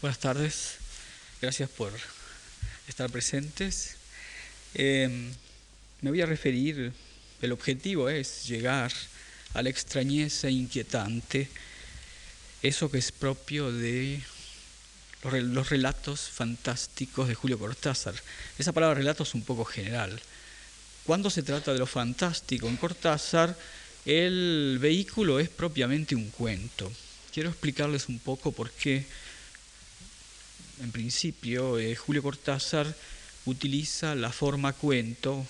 Buenas tardes, gracias por estar presentes. Em, me voy a referir, el objetivo es llegar a la extrañeza inquietante, eso que es propio de los relatos fantásticos de Julio Cortázar. Esa palabra relato es un poco general. Cuando se trata de lo fantástico en Cortázar, el vehículo es propiamente un cuento. Quiero explicarles un poco por qué en principio, eh, Julio Cortázar utiliza la forma cuento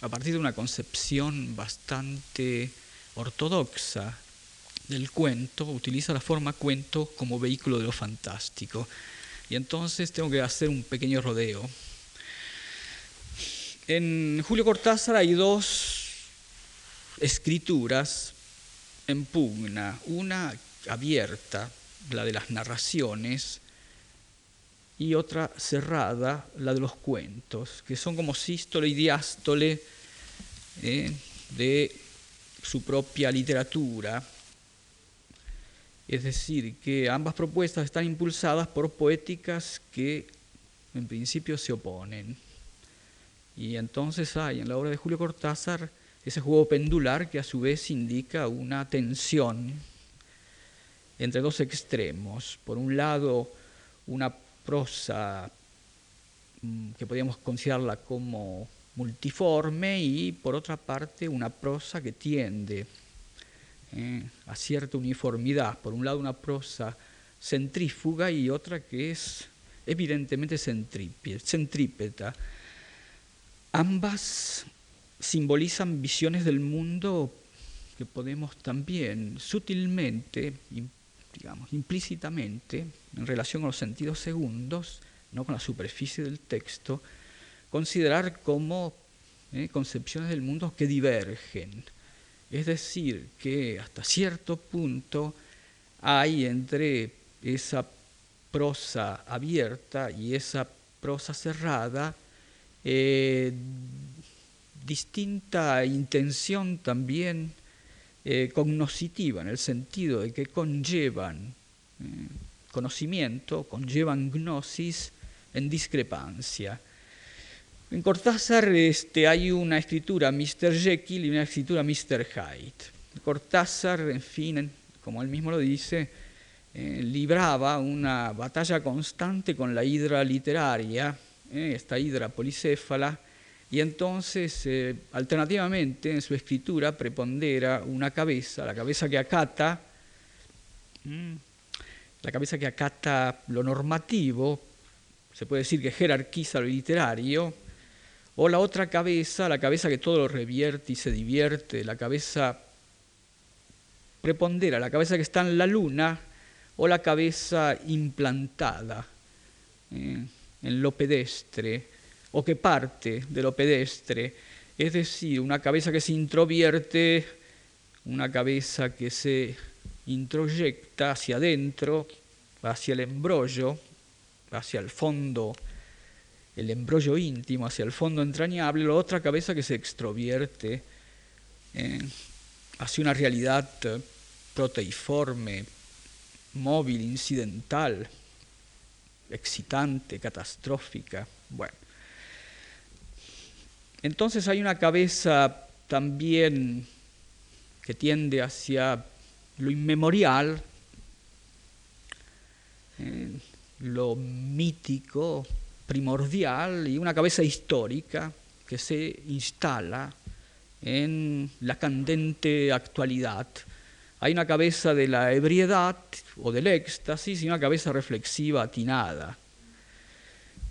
a partir de una concepción bastante ortodoxa del cuento, utiliza la forma cuento como vehículo de lo fantástico. Y entonces tengo que hacer un pequeño rodeo. En Julio Cortázar hay dos escrituras en pugna, una abierta, la de las narraciones, y otra cerrada, la de los cuentos, que son como sístole y diástole eh, de su propia literatura. Es decir, que ambas propuestas están impulsadas por poéticas que en principio se oponen. Y entonces hay en la obra de Julio Cortázar ese juego pendular que a su vez indica una tensión entre dos extremos. Por un lado, una prosa mm, que podríamos considerarla como multiforme y por otra parte una prosa que tiende eh, a cierta uniformidad. Por un lado una prosa centrífuga y otra que es evidentemente centrípeta. Ambas simbolizan visiones del mundo que podemos también sutilmente digamos, implícitamente, en relación con los sentidos segundos, no con la superficie del texto, considerar como eh, concepciones del mundo que divergen. Es decir, que hasta cierto punto hay entre esa prosa abierta y esa prosa cerrada eh, distinta intención también eh, cognoscitiva, en el sentido de que conllevan eh, conocimiento, conllevan gnosis en discrepancia. En Cortázar este, hay una escritura Mr. Jekyll y una escritura Mr. Hyde. Cortázar, en fin, como él mismo lo dice, eh, libraba una batalla constante con la hidra literaria, esta hidra policéfala, y entonces, eh, alternativamente, en su escritura prepondera una cabeza, la cabeza que acata, mm, la cabeza que acata lo normativo, se puede decir que jerarquiza lo literario, o la otra cabeza, la cabeza que todo lo revierte y se divierte, la cabeza prepondera, la cabeza que está en la luna, o la cabeza implantada eh, en lo pedestre, o que parte de lo pedestre, es decir, una cabeza que se introvierte, una cabeza que se introyecta hacia adentro, hacia el embrollo, hacia el fondo, el embrollo íntimo, hacia el fondo entrañable, la otra cabeza que se extrovierte eh, hacia una realidad proteiforme, móvil, incidental, excitante, catastrófica. Bueno, entonces hay una cabeza también que tiende hacia lo inmemorial, eh, lo mítico, primordial, y una cabeza histórica que se instala en la candente actualidad. Hay una cabeza de la ebriedad o del éxtasis y una cabeza reflexiva atinada.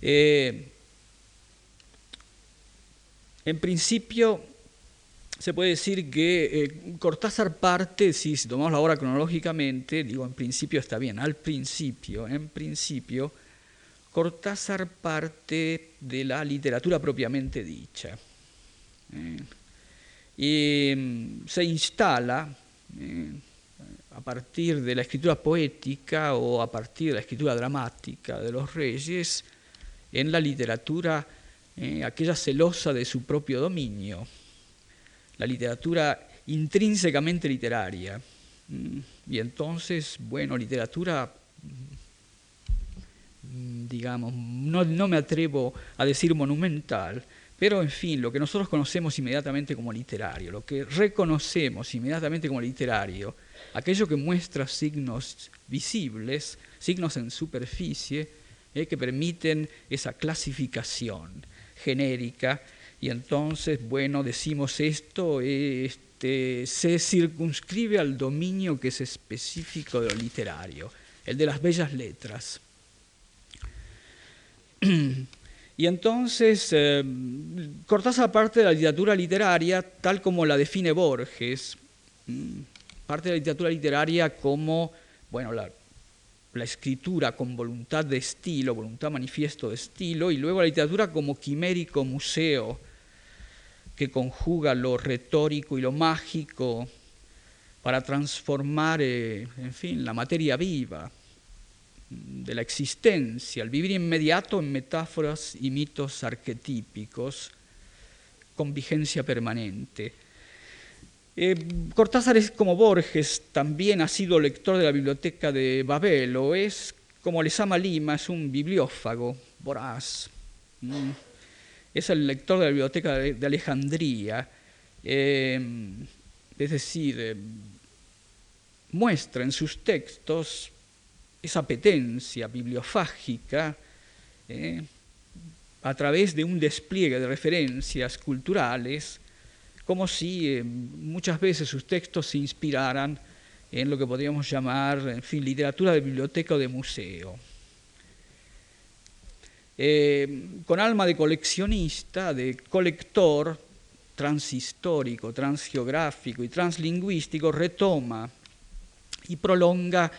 Eh, en principio, se puede decir que eh, Cortázar parte, si tomamos la obra cronológicamente, digo en principio está bien, al principio, en principio, Cortázar parte de la literatura propiamente dicha. Eh, y mm, se instala eh, a partir de la escritura poética o a partir de la escritura dramática de los reyes en la literatura eh, aquella celosa de su propio dominio, la literatura intrínsecamente literaria. Mm, y entonces, bueno, literatura digamos, no, no me atrevo a decir monumental, pero en fin, lo que nosotros conocemos inmediatamente como literario, lo que reconocemos inmediatamente como literario, aquello que muestra signos visibles, signos en superficie, eh, que permiten esa clasificación genérica, y entonces, bueno, decimos esto, este, se circunscribe al dominio que es específico de lo literario, el de las bellas letras. Y entonces, eh, Cortázar parte de la literatura literaria tal como la define Borges, parte de la literatura literaria como, bueno, la, escritura con voluntad de estilo, voluntad manifiesto de estilo, y luego la literatura como quimérico museo, que conjuga lo retórico y lo mágico para transformar, eh, en fin, la materia viva de la existencia, el vivir inmediato en metáforas y mitos arquetípicos con vigencia permanente. Eh, Cortázar es como Borges, también ha sido lector de la biblioteca de Babel, o es como Lezama Lima, es un bibliófago voraz. Es el lector de la biblioteca de, Alejandría, eh, es decir, eh, muestra en sus textos esa apetencia bibliofágica eh, a través de un despliegue de referencias culturales, como si eh, muchas veces sus textos se inspiraran en lo que podríamos llamar, en fin, literatura de biblioteca o de museo. Eh, con alma de coleccionista, de colector transhistórico, transgeográfico y translingüístico, retoma y prolonga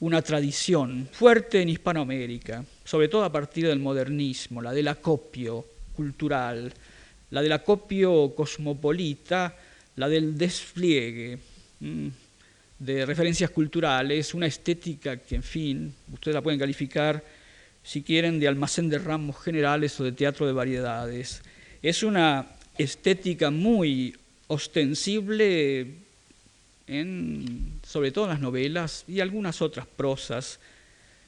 una tradición fuerte en Hispanoamérica, sobre todo a partir del modernismo, la del acopio cultural, la del acopio cosmopolita, la del despliegue de referencias culturales, una estética que, en fin, ustedes la pueden calificar, si quieren, de almacén de ramos generales o de teatro de variedades. Es una estética muy ostensible sobre todo en las novelas y algunas otras prosas.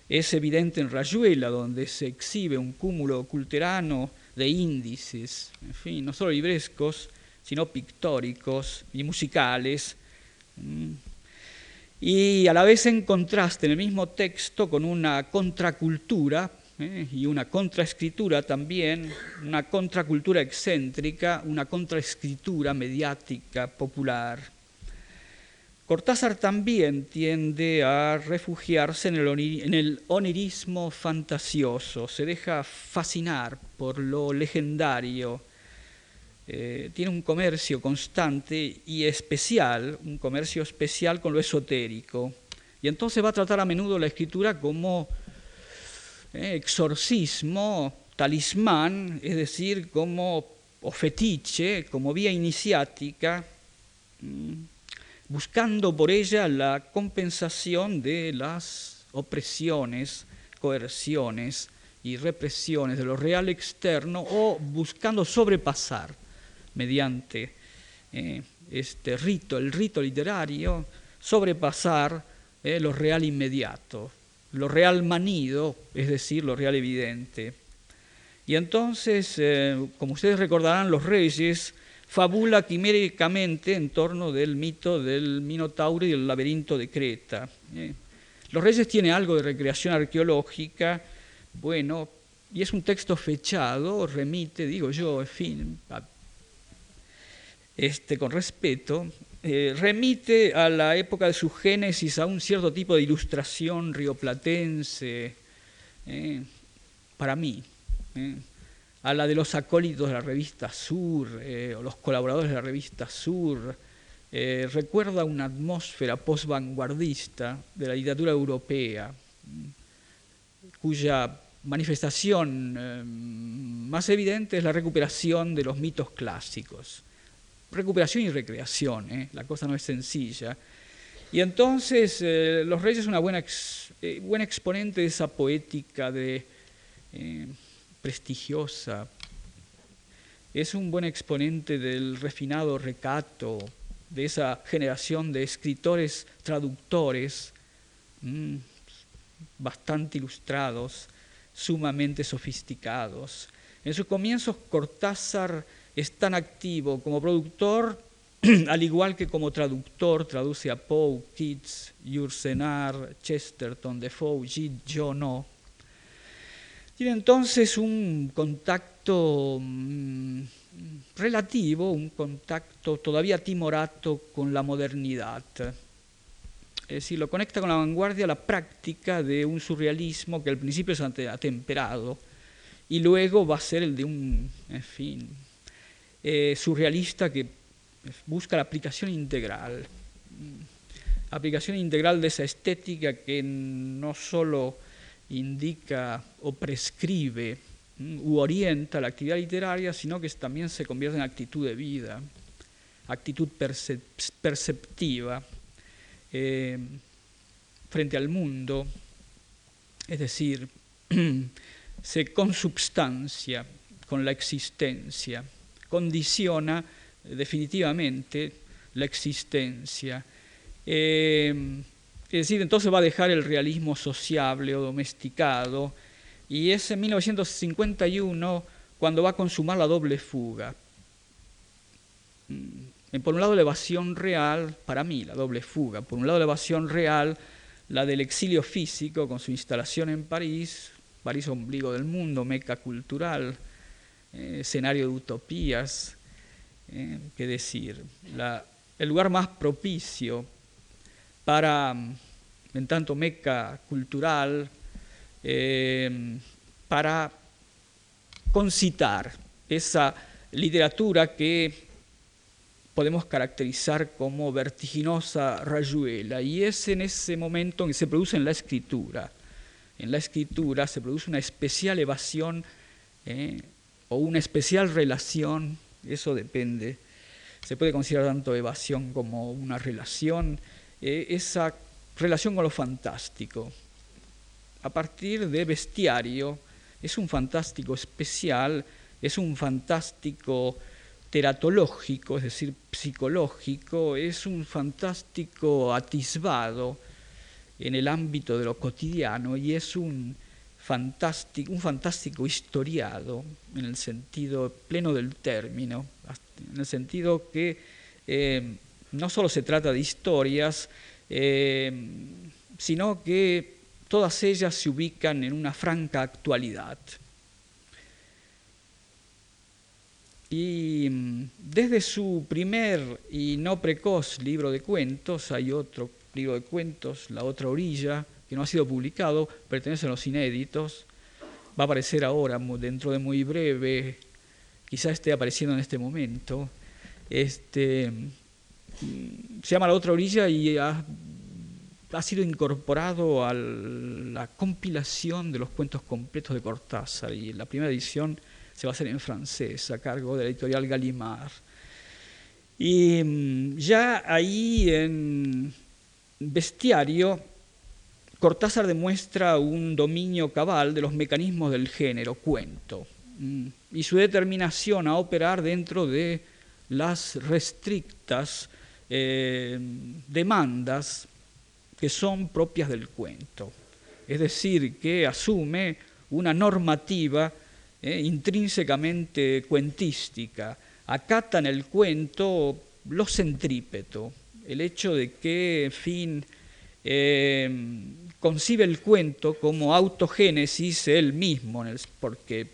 Es evidente en Rayuela, donde se exhibe un cúmulo culterano de índices, en fin, no solo librescos, sino pictóricos y musicales. Y a la vez en contraste en el mismo texto con una contracultura ¿eh? y una contraescritura también, una contracultura excéntrica, una contraescritura mediática, popular. Cortázar también tiende a refugiarse en el, onirismo fantasioso, se deja fascinar por lo legendario, eh, tiene un comercio constante y especial, un comercio especial con lo esotérico, y entonces va a tratar a menudo la escritura como eh, exorcismo, talismán, es decir, como o fetiche, como vía iniciática. Mm, buscando por ella la compensación de las opresiones, coerciones y represiones de lo real externo o buscando sobrepasar mediante eh, este rito, el rito literario, sobrepasar eh, lo real inmediato, lo real manido, es decir, lo real evidente. Y entonces, eh, como ustedes recordarán, los reyes fabula quiméricamente en torno del mito del Minotauro y el laberinto de Creta. ¿eh? Los Reyes tiene algo de recreación arqueológica, bueno, y es un texto fechado, remite, digo yo, en fin, este, con respeto, eh, remite a la época de su génesis, a un cierto tipo de ilustración rioplatense, ¿eh? para mí a la de los acólitos de la revista Sur eh, o los colaboradores de la revista Sur. Eh, recuerda una atmósfera post-vanguardista de la literatura europea, cuya manifestación eh, más evidente es la recuperación de los mitos clásicos. Recuperación y recreación, la cosa no es sencilla. Y entonces Los Reyes es una buena, buena exponente de esa poética de prestigiosa. Es un buen exponente del refinado recato, de esa generación de escritores traductores mm, bastante ilustrados, sumamente sofisticados. En sus comienzos Cortázar es tan activo como productor, al igual que como traductor, traduce a Poe, Keats, Yursenar, Chesterton, Defoe, Gide Jono. Tiene entonces un contacto mm, relativo, un contacto todavía timorato con la modernidad. Es decir, lo conecta con la vanguardia la práctica de un surrealismo que al principio es atemperado y luego va a ser el de un, en fin, eh, surrealista que busca la aplicación integral, aplicación integral de esa estética que no solo indica o prescribe u orienta la actividad literaria, sino que también se convierte en actitud de vida, actitud perceptiva eh, frente al mundo, es decir, se consubstancia con la existencia, condiciona definitivamente la existencia. Eh, es decir, entonces va a dejar el realismo sociable o domesticado, y es en 1951 cuando va a consumar la doble fuga. Mm, por un lado la evasión real, para mí la doble fuga, por un lado la evasión real, la del exilio físico con su instalación en París, París ombligo del mundo, meca cultural, eh, escenario de utopías, eh, qué decir, el lugar más propicio para, en tanto meca cultural, Em, para concitar esa literatura que podemos caracterizar como vertiginosa rayuela, y es en ese momento en que se produce en la escritura. En la escritura se produce una especial evasión eh, o una especial relación, eso depende, se puede considerar tanto evasión como una relación, eh, esa relación con lo fantástico, a partir de bestiario. Es un fantástico especial, es un fantástico teratológico, es decir, psicológico, es un fantástico atisbado en el ámbito de lo cotidiano y es un fantástico, un fantástico historiado en el sentido pleno del término, en el sentido que eh, no solo se trata de historias, eh, sino que todas ellas se ubican en una franca actualidad. Y mm, desde su primer y no precoz libro de cuentos, hay otro libro de cuentos, La otra orilla, que no ha sido publicado, pertenece a los inéditos, va a aparecer ahora, dentro de muy breve, quizá esté apareciendo en este momento. Este, se llama La otra orilla y ha ha sido incorporado a la compilación de los cuentos completos de Cortázar y la primera edición se va a hacer en francés a cargo de la editorial Gallimard. Y mm, ya ahí en Bestiario, Cortázar demuestra un dominio cabal de los mecanismos del género cuento mm, y su determinación a operar dentro de las restrictas eh, demandas que son propias del cuento. Es decir, que asume una normativa eh, intrínsecamente cuentística. Acata en el cuento lo centrípeto, el hecho de que, en fin, eh, concibe el cuento como autogénesis él mismo, porque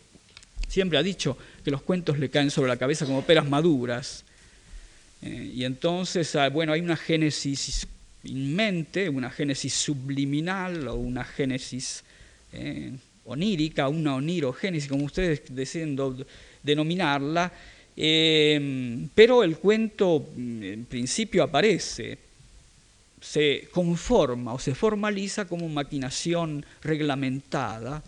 siempre ha dicho que los cuentos le caen sobre la cabeza como peras maduras. Eh, y entonces, ah, bueno, hay una génesis mente, una génesis subliminal o una génesis eh, onírica, una onirogénesis, como ustedes deciden denominarla, eh, pero el cuento mm, en principio aparece, se conforma o se formaliza como maquinación reglamentada,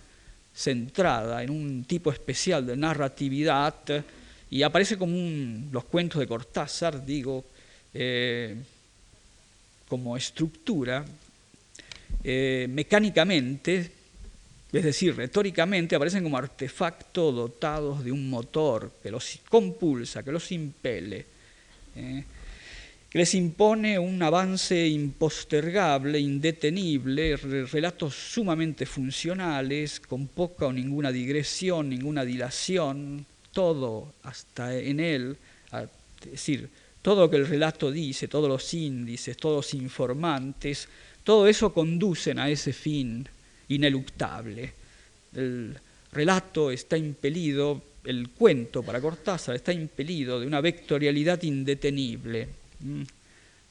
centrada en un tipo especial de narratividad, y aparece como los cuentos de Cortázar, digo, eh, como estructura, eh, mecánicamente, es decir, retóricamente, aparecen como artefactos dotados de un motor que los compulsa, que los impele. ¿eh? que les impone un avance impostergable, indetenible, relatos sumamente funcionales, con poca o ninguna digresión, ninguna dilación, todo hasta en él, es decir, todo lo que el relato dice, todos los índices, todos los informantes, todo eso conducen a ese fin ineluctable. El relato está impelido, el cuento para Cortázar está impelido de una vectorialidad indetenible, Mm.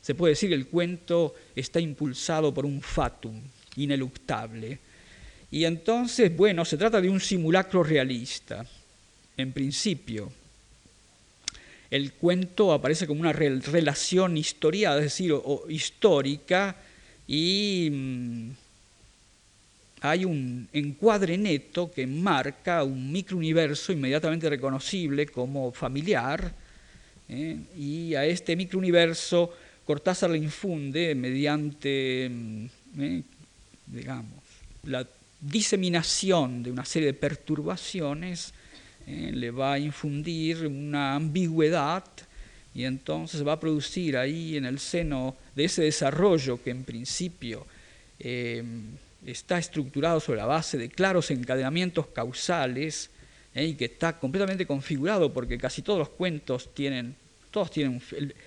Se puede decir que el cuento está impulsado por un fatum ineluctable. Y entonces, bueno, se trata de un simulacro realista, en principio. El cuento aparece como una relación historiada, es decir, histórica, y mm, hay un encuadre neto que marca un microuniverso inmediatamente reconocible como familiar, ¿eh? y a este microuniverso Cortázar le infunde mediante, mm, ¿eh? digamos, la diseminación de una serie de perturbaciones, ¿eh? le va a infundir una ambigüedad y entonces va a producir ahí en el seno de ese desarrollo que en principio está estructurado sobre la base de claros encadenamientos causales, ¿eh? y que está completamente configurado porque casi todos los cuentos tienen, todos tienen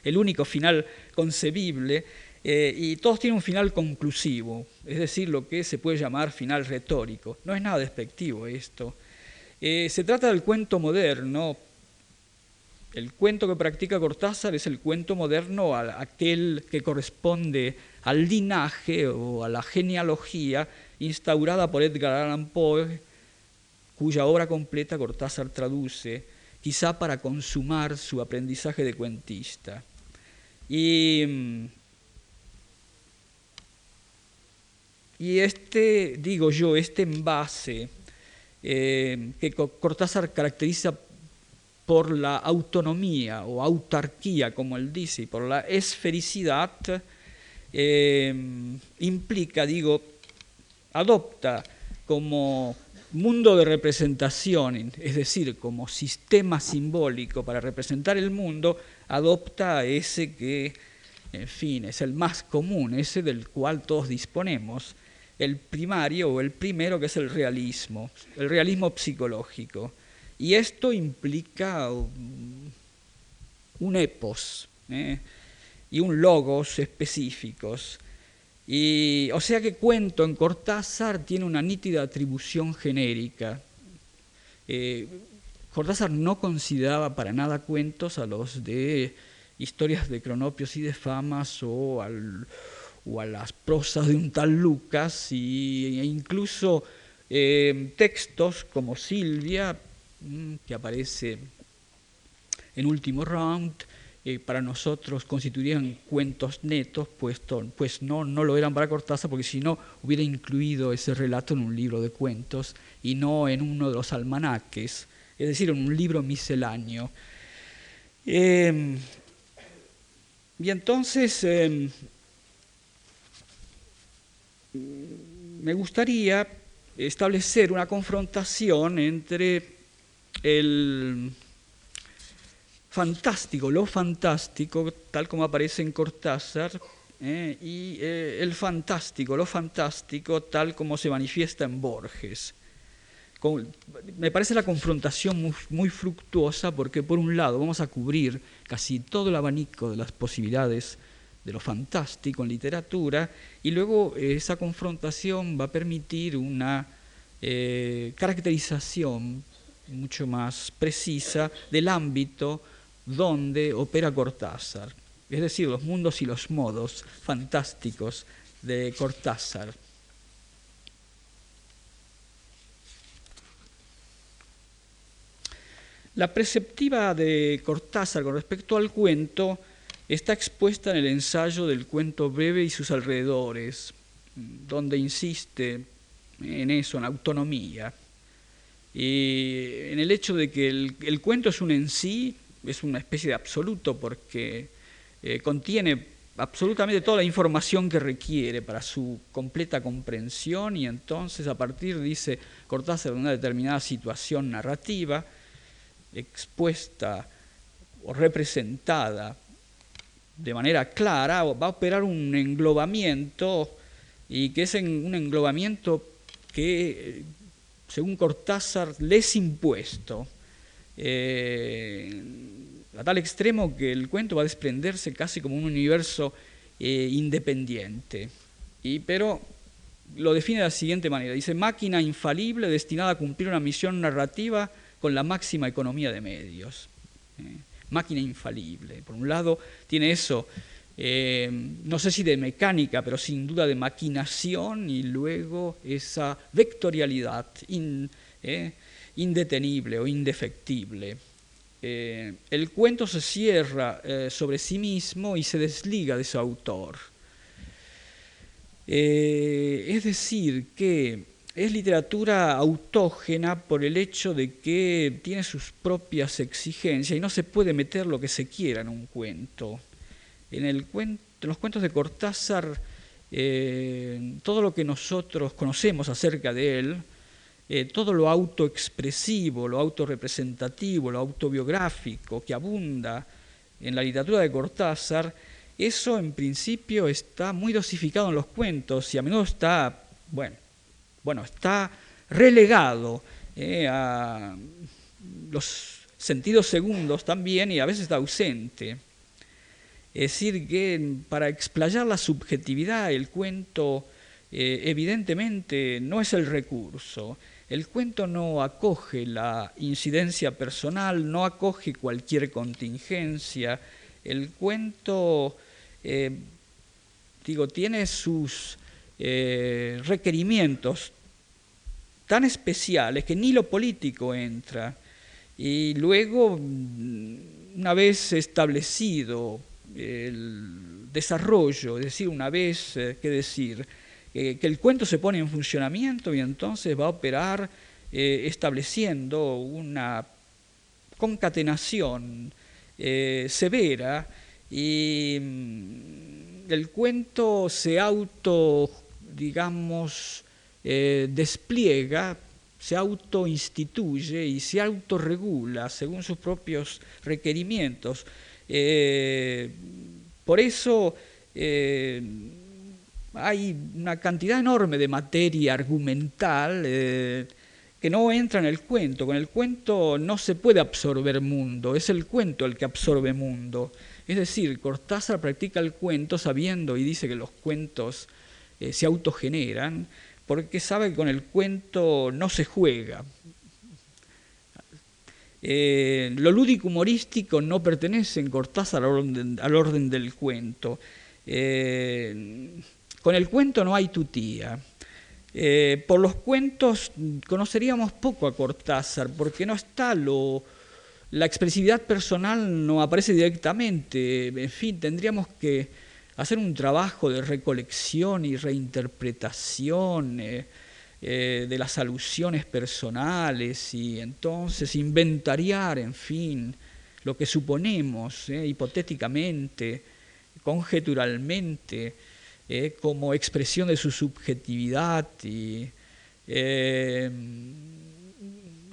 el, único final concebible eh, y todos tienen un final conclusivo, es decir, lo que se puede llamar final retórico. No es nada despectivo esto. Eh, se trata del cuento moderno. El cuento que practica Cortázar es el cuento moderno, aquel que corresponde al linaje o a la genealogía instaurada por Edgar Allan Poe cuya obra completa Cortázar traduce, quizá para consumar su aprendizaje de cuentista. Y, este, digo yo, este envase eh, que Cortázar caracteriza por la autonomía o autarquía, como él dice, y por la esfericidad, eh, implica, digo, adopta como mundo de representación, es decir, como sistema simbólico para representar el mundo, adopta ese que, en fin, es el más común, ese del cual todos disponemos, el primario o el primero que es el realismo, el realismo psicológico. Y esto implica un epos ¿eh? y un logos específicos y, o sea que cuento en Cortázar tiene una nítida atribución genérica. Eh, Cortázar no consideraba para nada cuentos a los de historias de cronopios y de famas o, a las prosas de un tal Lucas e incluso eh, textos como Silvia, mm, que aparece en último round, eh, para nosotros constituirían cuentos netos, pues, no, no lo eran para Cortázar, porque si no hubiera incluido ese relato en un libro de cuentos y no en uno de los almanaques, es decir, en un libro misceláneo. Em, y entonces em, me gustaría establecer una confrontación entre el fantástico, lo fantástico, tal como aparece en Cortázar, eh, y eh, el fantástico, lo fantástico, tal como se manifiesta en Borges. me parece la confrontación muy, fructuosa porque por un lado vamos a cubrir casi todo el abanico de las posibilidades de lo fantástico en literatura y luego eh, esa confrontación va a permitir una caracterización mucho más precisa del ámbito donde opera Cortázar, es decir, los mundos y los modos fantásticos de Cortázar. La perceptiva de Cortázar con respecto al cuento está expuesta en el ensayo del cuento breve y sus alrededores, donde insiste en eso, en autonomía, y en el hecho de que el, cuento es un en sí es una especie de absoluto porque eh, contiene absolutamente toda la información que requiere para su completa comprensión y entonces a partir, dice Cortázar, de una determinada situación narrativa expuesta o representada de manera clara, va a operar un englobamiento y que es un englobamiento que, según Cortázar, le es impuesto, eh, a tal extremo que el cuento va a desprenderse casi como un universo eh, independiente. Y, pero lo define de la siguiente manera, dice, máquina infalible destinada a cumplir una misión narrativa con la máxima economía de medios. Eh, máquina infalible. Por un lado, tiene eso, eh, no sé si de mecánica, pero sin duda de maquinación y luego esa vectorialidad eh, indetenible o indefectible. el cuento se cierra sobre sí mismo y se desliga de su autor. es decir, que es literatura autógena por el hecho de que tiene sus propias exigencias y no se puede meter lo que se quiera en un cuento. En, el los cuentos de Cortázar, eh, todo lo que nosotros conocemos acerca de él, eh, todo lo autoexpresivo, lo autorrepresentativo, lo autobiográfico que abunda en la literatura de Cortázar, eso en principio está muy dosificado en los cuentos y a menudo está, bueno, bueno, está relegado eh, a los sentidos segundos también y a veces está ausente. Es decir, que para explayar la subjetividad el cuento eh, evidentemente no es el recurso. El cuento no acoge la incidencia personal, no acoge cualquier contingencia. El cuento, eh, digo, tiene sus eh, requerimientos tan especiales que ni lo político entra. Y luego, mm, una vez establecido el desarrollo, es decir, una vez, eh, ¿qué decir? Eh, que el cuento se pone en funcionamiento y entonces va a operar estableciendo una concatenación severa y mm, el cuento se auto digamos, eh, despliega, se autoinstituye y se autorregula según sus propios requerimientos. Eh, por eso eh, hay una cantidad enorme de materia argumental que no entra en el cuento. Con el cuento no se puede absorber mundo, es el cuento el que absorbe mundo. Es decir, Cortázar practica el cuento sabiendo y dice que los cuentos eh, se autogeneran, porque sabe que con el cuento no se juega. Eh, lo lúdico humorístico no pertenece en Cortázar al orden, del cuento. Eh, con el cuento no hay tutía. por los cuentos conoceríamos poco a Cortázar, porque no está lo, la expresividad personal no aparece directamente. En fin, tendríamos que hacer un trabajo de recolección y reinterpretación eh, eh, de las alusiones personales y entonces inventariar, en fin, lo que suponemos eh, hipotéticamente, conjeturalmente, como expresión de su subjetividad y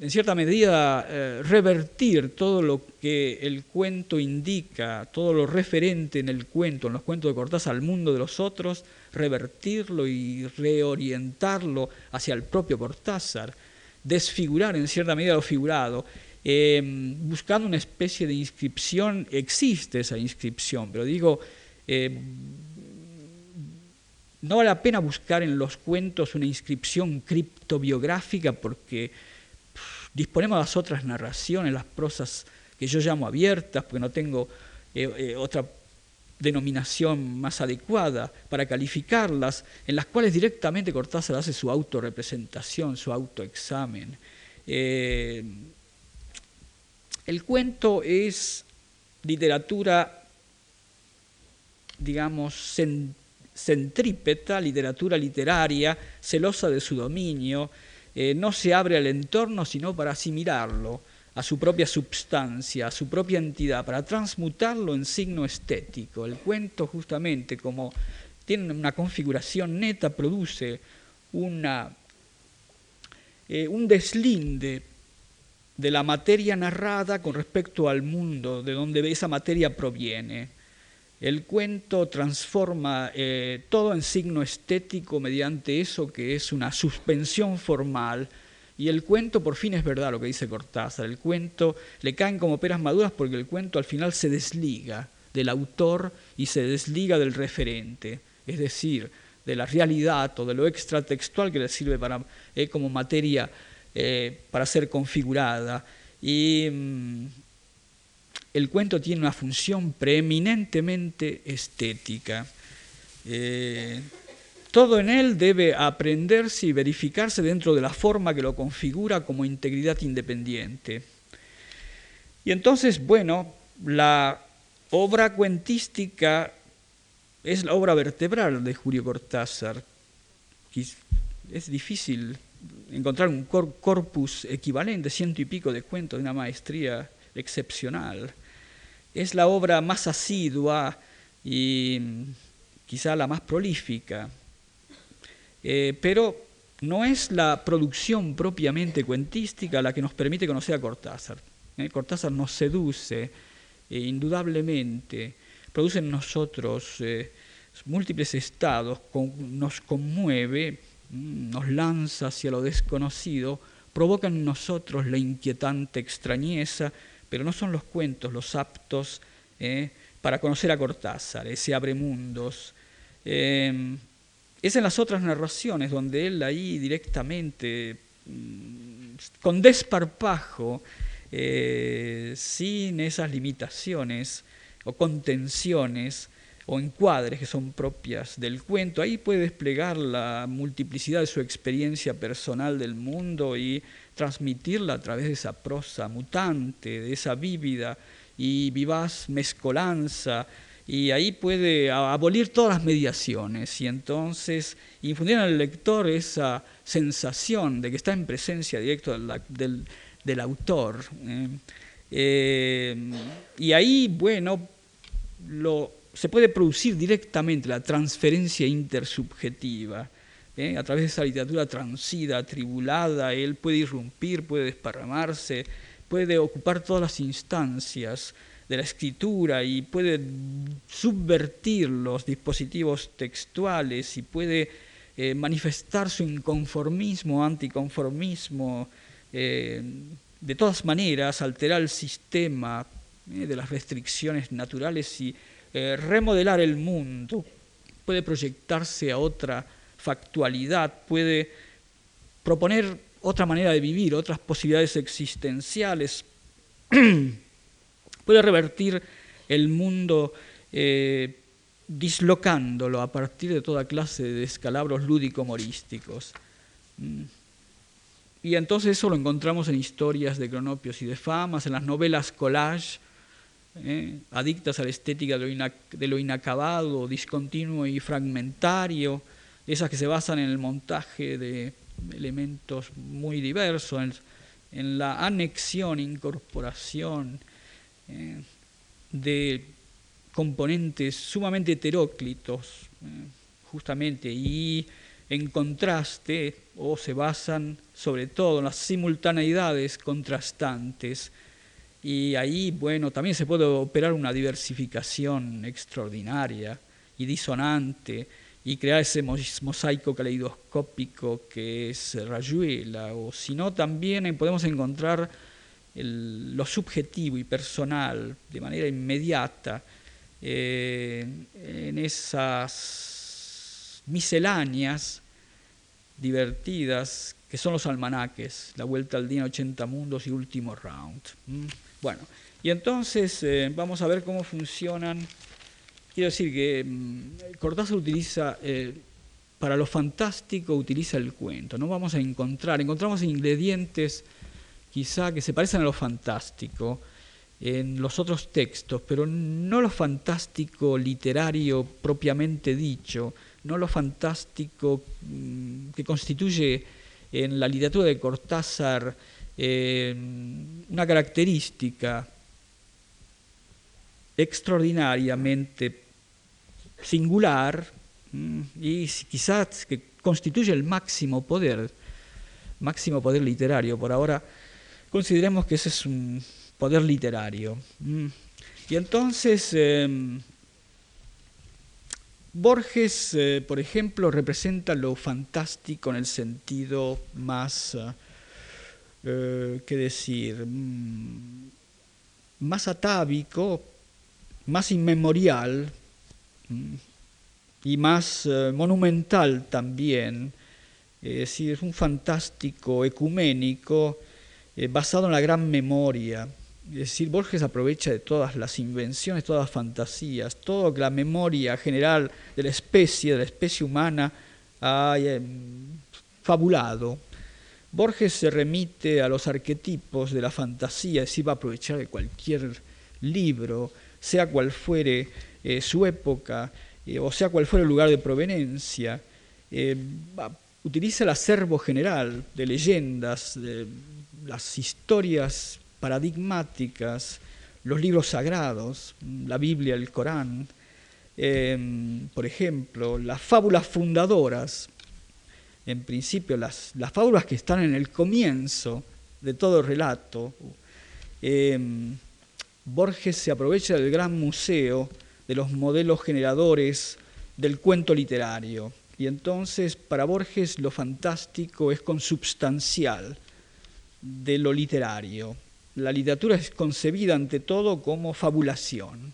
en cierta medida, eh, revertir todo lo que el cuento indica, todo lo referente en el cuento, en los cuentos de Cortázar al mundo de los otros, revertirlo y reorientarlo hacia el propio Cortázar, desfigurar en cierta medida lo figurado, em, buscando una especie de inscripción, existe esa inscripción, pero digo, em, no vale la pena buscar en los cuentos una inscripción criptobiográfica porque disponemos de las otras narraciones, las prosas que yo llamo abiertas, porque no tengo eh, eh, otra denominación más adecuada para calificarlas, en las cuales directamente Cortázar hace su autorrepresentación, su autoexamen. Eh, el cuento es literatura, digamos, centrípeta, literatura literaria, celosa de su dominio, eh, no se abre al entorno sino para asimilarlo a su propia substancia, a su propia entidad, para transmutarlo en signo estético. El cuento justamente como tiene una configuración neta, produce una, eh, un deslinde de la materia narrada con respecto al mundo de donde esa materia proviene. El cuento transforma eh, todo en signo estético mediante eso que es una suspensión formal. Y el cuento, por fin es verdad lo que dice Cortázar, el cuento le caen como peras maduras porque el cuento al final se desliga del autor y se desliga del referente, es decir, de la realidad o de lo extratextual que le sirve para, eh, como materia eh, para ser configurada. Y mm, el cuento tiene una función preeminentemente estética. Eh, todo en él debe aprenderse y verificarse dentro de la forma que lo configura como integridad independiente. Y entonces, bueno, la obra cuentística es la obra vertebral de Julio Cortázar. Es difícil encontrar un corpus equivalente, ciento y pico de cuentos de una maestría excepcional. Es la obra más asidua y quizá la más prolífica, eh, pero no es la producción propiamente cuentística la que nos permite conocer a Cortázar. ¿eh? Cortázar nos seduce eh, indudablemente, produce en nosotros múltiples estados, nos conmueve, mm, nos lanza hacia lo desconocido, provoca en nosotros la inquietante extrañeza pero no son los cuentos los aptos eh, para conocer a Cortázar, ese abre mundos. Eh, es en las otras narraciones donde él ahí directamente, mm, con desparpajo, eh, sin esas limitaciones o contenciones o encuadres que son propias del cuento, ahí puede desplegar la multiplicidad de su experiencia personal del mundo y transmitirla a través de esa prosa mutante, de esa vívida y vivaz mezcolanza, y ahí puede abolir todas las mediaciones y entonces infundir al lector esa sensación de que está en presencia directa del, autor. ¿eh? Eh, y ahí, bueno, se puede producir directamente la transferencia intersubjetiva ¿eh? a través de esa literatura transida, atribulada, él puede irrumpir, puede desparramarse, puede ocupar todas las instancias de la escritura y puede subvertir los dispositivos textuales y puede eh, manifestar su inconformismo, anticonformismo, eh, de todas maneras alterar el sistema de las restricciones naturales y remodelar el mundo, puede proyectarse a otra factualidad, puede proponer otra manera de vivir, otras posibilidades existenciales, puede revertir el mundo eh, dislocándolo a partir de toda clase de descalabros lúdico-morísticos. Mm. Y entonces eso lo encontramos en historias de cronopios y de famas, en las novelas collage, eh, adictas a la estética de lo inacabado, discontinuo y fragmentario, esas que se basan en el montaje de elementos muy diversos, en, la anexión, incorporación eh, de componentes sumamente heteróclitos, eh, justamente, y en contraste, o se basan sobre todo en las simultaneidades contrastantes, y ahí, bueno, también se puede operar una diversificación extraordinaria y disonante y crear ese mosaico caleidoscópico que es Rayuela, o si no también podemos encontrar lo subjetivo y personal de manera inmediata eh, en esas misceláneas divertidas que son los almanaques, La Vuelta al Día en 80 Mundos y Último Round. ¿Mm? Bueno, y entonces eh, vamos a ver cómo funcionan Quiero decir que mm, Cortázar utiliza, eh, para lo fantástico, utiliza el cuento. No vamos a encontrar, encontramos ingredientes quizá que se parecen a lo fantástico en los otros textos, pero no lo fantástico literario propiamente dicho, no lo fantástico mm, que constituye en la literatura de Cortázar eh, una característica extraordinariamente singular mm, y quizás que constituye el máximo poder, máximo poder literario. Por ahora consideremos que ese es un poder literario. Mm. Y entonces em, Borges, eh, por ejemplo, representa lo fantástico en el sentido más, eh, ¿qué decir?, mm, más atávico, más inmemorial mm, y más eh, monumental también. Es decir, un fantástico ecuménico basado en la gran memoria es decir, Borges aprovecha de todas las invenciones, todas las fantasías, toda la memoria general de la especie, de la especie humana, ha eh, fabulado. Borges se remite a los arquetipos de la fantasía, es decir, va a aprovechar de cualquier libro, sea cual fuere eh, su época, eh, o sea cual fuere el lugar de proveniencia. utiliza el acervo general de leyendas, de las historias paradigmáticas, los libros sagrados, la Biblia, el Corán, em, por ejemplo, las fábulas fundadoras, en principio las, las, fábulas que están en el comienzo de todo relato. Em, Borges se aprovecha del gran museo de los modelos generadores del cuento literario. Y entonces para Borges lo fantástico es consubstancial de lo literario la literatura es concebida ante todo como fabulación,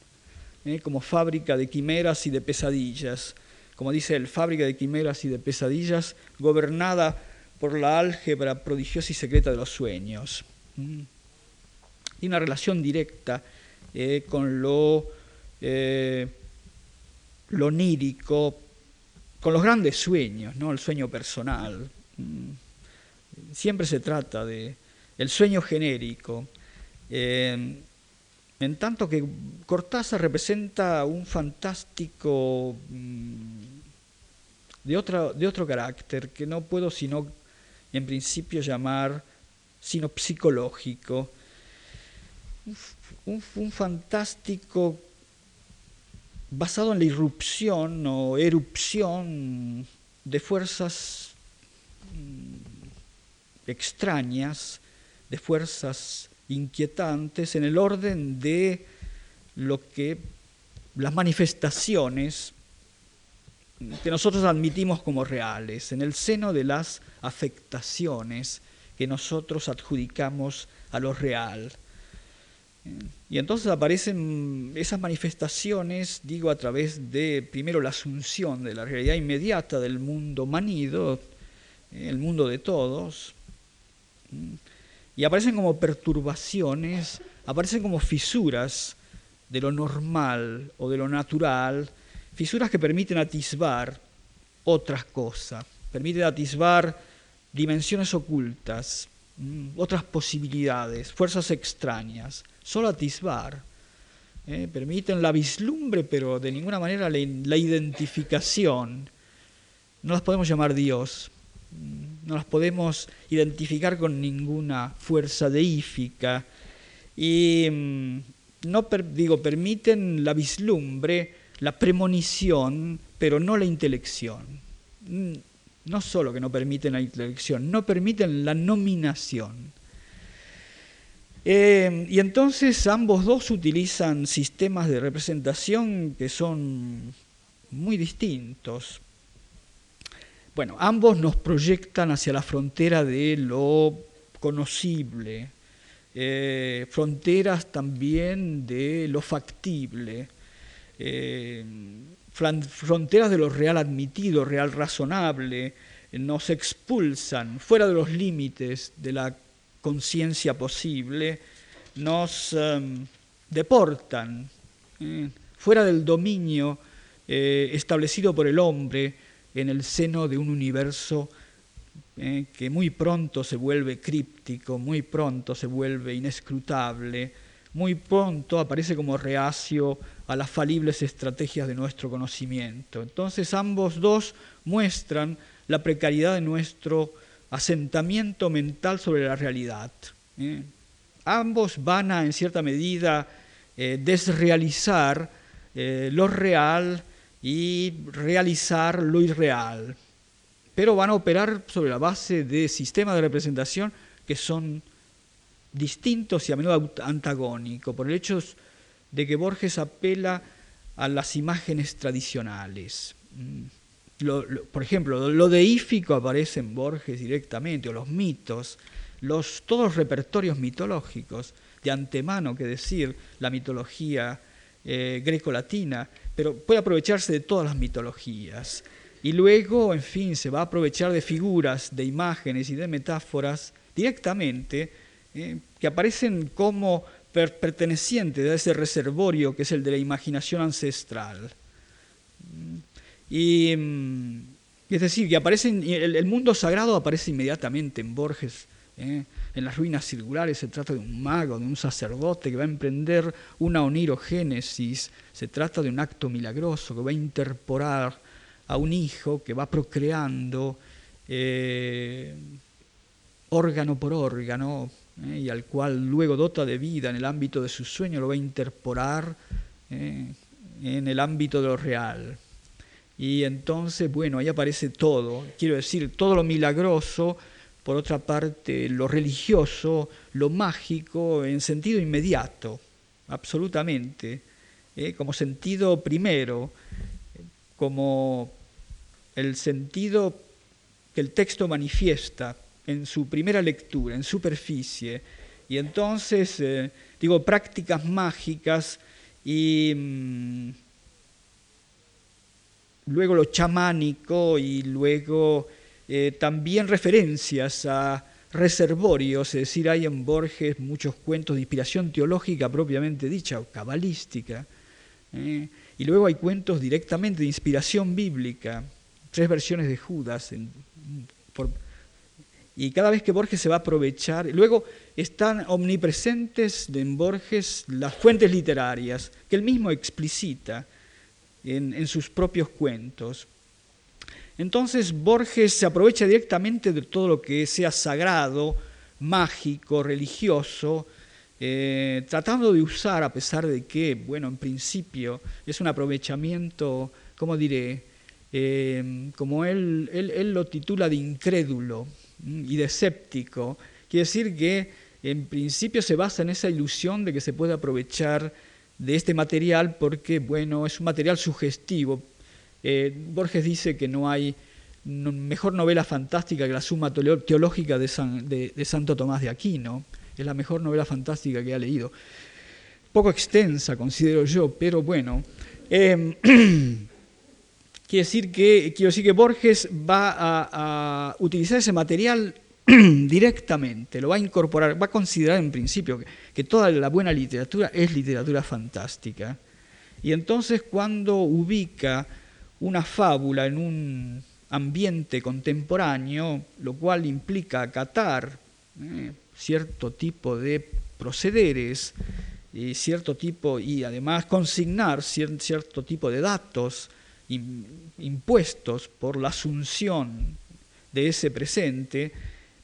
¿eh? como fábrica de quimeras y de pesadillas, como dice el fábrica de quimeras y de pesadillas, gobernada por la álgebra prodigiosa y secreta de los sueños. Y una relación directa eh, con lo, eh, onírico, con los grandes sueños, ¿no? el sueño personal. Siempre se trata de, el sueño genérico. Eh, en tanto que Cortázar representa un fantástico mm, de, de otro carácter que no puedo sino en principio llamar sino psicológico. Un, fantástico basado en la irrupción o erupción de fuerzas mm, extrañas de fuerzas inquietantes en el orden de lo que las manifestaciones que nosotros admitimos como reales, en el seno de las afectaciones que nosotros adjudicamos a lo real. Y entonces aparecen esas manifestaciones, digo, a través de, primero, la asunción de la realidad inmediata del mundo manido, el mundo de todos, y aparecen como perturbaciones, aparecen como fisuras de lo normal o de lo natural, fisuras que permiten atisbar otras cosas, permiten atisbar dimensiones ocultas, mm, otras posibilidades, fuerzas extrañas, solo atisbar. ¿eh? permiten la vislumbre, pero de ninguna manera la, identificación. No las podemos llamar Dios, no las podemos identificar con ninguna fuerza deífica y mm, no digo permiten la vislumbre, la premonición, pero no la intelección. Mm, no solo que no permiten la intelección, no permiten la nominación. Eh, y entonces ambos dos utilizan sistemas de representación que son muy distintos. Bueno, ambos nos proyectan hacia la frontera de lo conocible, eh, fronteras también de lo factible, eh, fronteras de lo real admitido, real razonable, nos expulsan fuera de los límites de la conciencia posible, nos em, deportan eh, fuera del dominio establecido por el hombre, en el seno de un universo eh, que muy pronto se vuelve críptico, muy pronto se vuelve inescrutable, muy pronto aparece como reacio a las falibles estrategias de nuestro conocimiento. Entonces ambos dos muestran la precariedad de nuestro asentamiento mental sobre la realidad. ¿eh? Ambos van a, en cierta medida, eh, desrealizar lo real y realizar lo irreal. Pero van a operar sobre la base de sistemas de representación que son distintos y a menudo antagónicos, por el hecho de que Borges apela a las imágenes tradicionales. Mm, por ejemplo, lo deífico aparece en Borges directamente, o los mitos, los, todos los repertorios mitológicos, de antemano, que decir, la mitología eh, greco-latina, pero puede aprovecharse de todas las mitologías. Y luego, en fin, se va a aprovechar de figuras, de imágenes y de metáforas directamente, eh, que aparecen como pertenecientes a ese reservorio que es el de la imaginación ancestral. Y, mm, es decir, que aparecen, el, mundo sagrado aparece inmediatamente en Borges. ¿eh? En las ruinas circulares se trata de un mago, de un sacerdote que va a emprender una onirogénesis, se trata de un acto milagroso que va a interporar a un hijo que va procreando eh, órgano por órgano eh, y al cual luego dota de vida en el ámbito de su sueño, lo va a interporar en el ámbito de lo real. Y entonces, bueno, ahí aparece todo, quiero decir, todo lo milagroso, por otra parte, lo religioso, lo mágico, en sentido inmediato, absolutamente, ¿eh? como sentido primero, como el sentido que el texto manifiesta en su primera lectura, en superficie. Y entonces, eh, digo, prácticas mágicas y... Mm, luego lo chamánico y luego eh, también referencias a reservorios, es decir, hay en Borges muchos cuentos de inspiración teológica propiamente dicha, o cabalística, ¿eh? y luego hay cuentos directamente de inspiración bíblica, tres versiones de Judas, y cada vez que Borges se va a aprovechar, luego están omnipresentes en Borges las fuentes literarias, que él mismo explicita, en, sus propios cuentos. Entonces Borges se aprovecha directamente de todo lo que sea sagrado, mágico, religioso, eh, tratando de usar, a pesar de que, bueno, en principio es un aprovechamiento, ¿cómo diré? Eh, como él, él, lo titula de incrédulo y de escéptico, quiere decir que en principio se basa en esa ilusión de que se puede aprovechar de este material porque, bueno, es un material sugestivo. Eh, Borges dice que no hay mejor novela fantástica que la Suma Teológica de, Santo Tomás de Aquino. Es la mejor novela fantástica que ha leído. Poco extensa, considero yo, pero bueno. Em, quiere, decir que, quiero decir que Borges va a utilizar ese material directamente, lo va a incorporar, va a considerar en principio que, toda la buena literatura es literatura fantástica. Y entonces cuando ubica una fábula en un ambiente contemporáneo, lo cual implica acatar eh, cierto tipo de procederes, y cierto tipo, y además consignar cierto tipo de datos impuestos por la asunción de ese presente,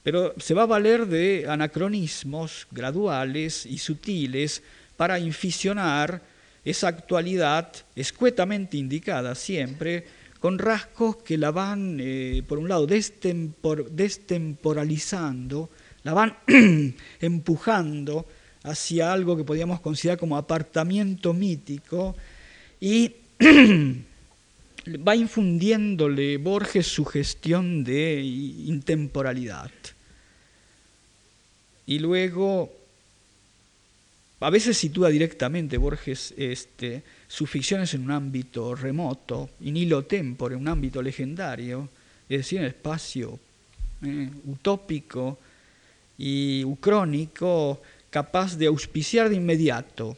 pero se va a valer de anacronismos graduales y sutiles para inficionar esa actualidad escuetamente indicada siempre con rasgos que la van, eh, por un lado, destemporalizando, la van empujando hacia algo que podríamos considerar como apartamiento mítico y va infundiéndole Borges su gestión de intemporalidad. Y luego, a veces sitúa directamente Borges este, sus ficciones en un ámbito remoto, in hilo tempore, un ámbito legendario, es decir, en espacio eh, utópico y ucrónico, capaz de auspiciar de inmediato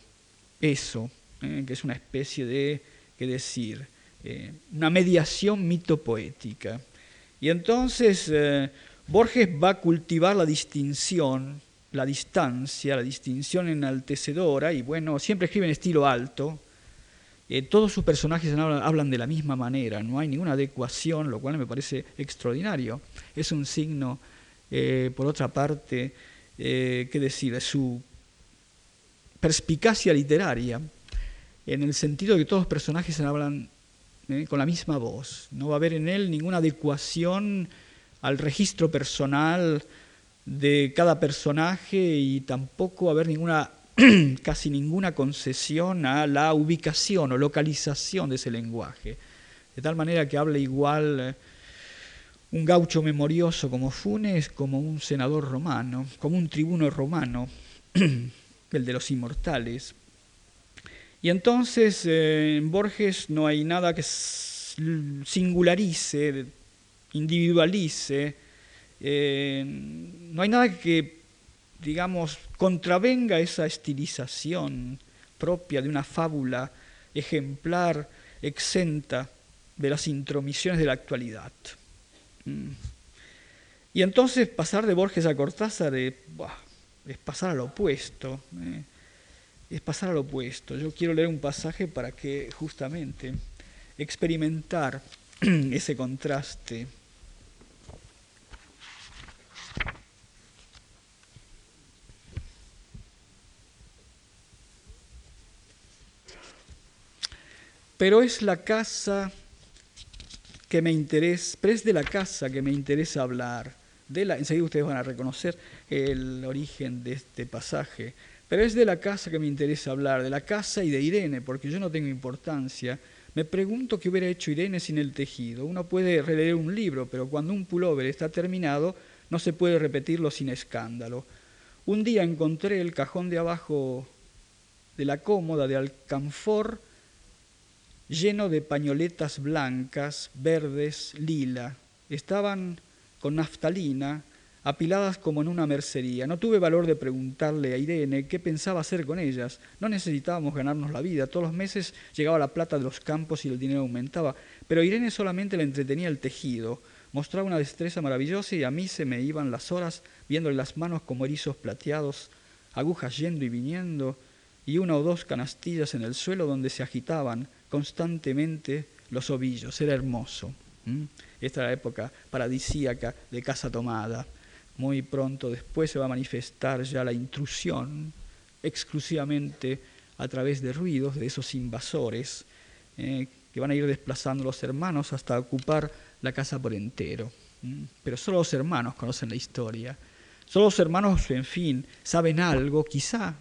eso, eh, que es una especie de, qué decir, eh, una mediación mitopoética. Y entonces eh, Borges va a cultivar la distinción, la distancia, la distinción enaltecedora, y bueno, siempre escribe en estilo alto. Eh, todos sus personajes hablan, de la misma manera, no hay ninguna adecuación, lo cual me parece extraordinario. Es un signo, por otra parte, qué decir, de su perspicacia literaria, en el sentido de que todos los personajes hablan ¿eh? con la misma voz. No va a haber en él ninguna adecuación al registro personal de cada personaje y tampoco va a haber ninguna casi ninguna concesión a la ubicación o localización de ese lenguaje. De tal manera que habla igual eh, un gaucho memorioso como Funes, como un senador romano, como un tribuno romano, el de los inmortales. Y entonces eh, en Borges no hay nada que singularice, individualice, eh, no hay nada que, digamos, contravenga esa estilización propia de una fábula ejemplar, exenta de las intromisiones de la actualidad. Mm. Y entonces pasar de Borges a Cortázar es, pasar al opuesto. Eh, es pasar al opuesto. Yo quiero leer un pasaje para que justamente experimentar ese contraste. Pero es la casa que me interesa, pero es de la casa que me interesa hablar. De la, enseguida ustedes van a reconocer el origen de este pasaje. Pero es de la casa que me interesa hablar, de la casa y de Irene, porque yo no tengo importancia. Me pregunto qué hubiera hecho Irene sin el tejido. Uno puede releer un libro, pero cuando un pullover está terminado, no se puede repetirlo sin escándalo. Un día encontré el cajón de abajo de la cómoda de alcanfor lleno de pañoletas blancas, verdes, lila. Estaban con naftalina, apiladas como en una mercería. No tuve valor de preguntarle a Irene qué pensaba hacer con ellas. No necesitábamos ganarnos la vida. Todos los meses llegaba la plata de los campos y el dinero aumentaba. Pero Irene solamente le entretenía el tejido. Mostraba una destreza maravillosa y a mí se me iban las horas viéndole las manos como erizos plateados, agujas yendo y viniendo, y una o dos canastillas en el suelo donde se agitaban constantemente los ovillos. Era hermoso. Esta era la época paradisíaca de casa tomada muy pronto después se va a manifestar ya la intrusión exclusivamente a través de ruidos de esos invasores eh, que van a ir desplazando los hermanos hasta ocupar la casa por entero. Pero solo los hermanos conocen la historia. Solo los hermanos, en fin, saben algo, quizá.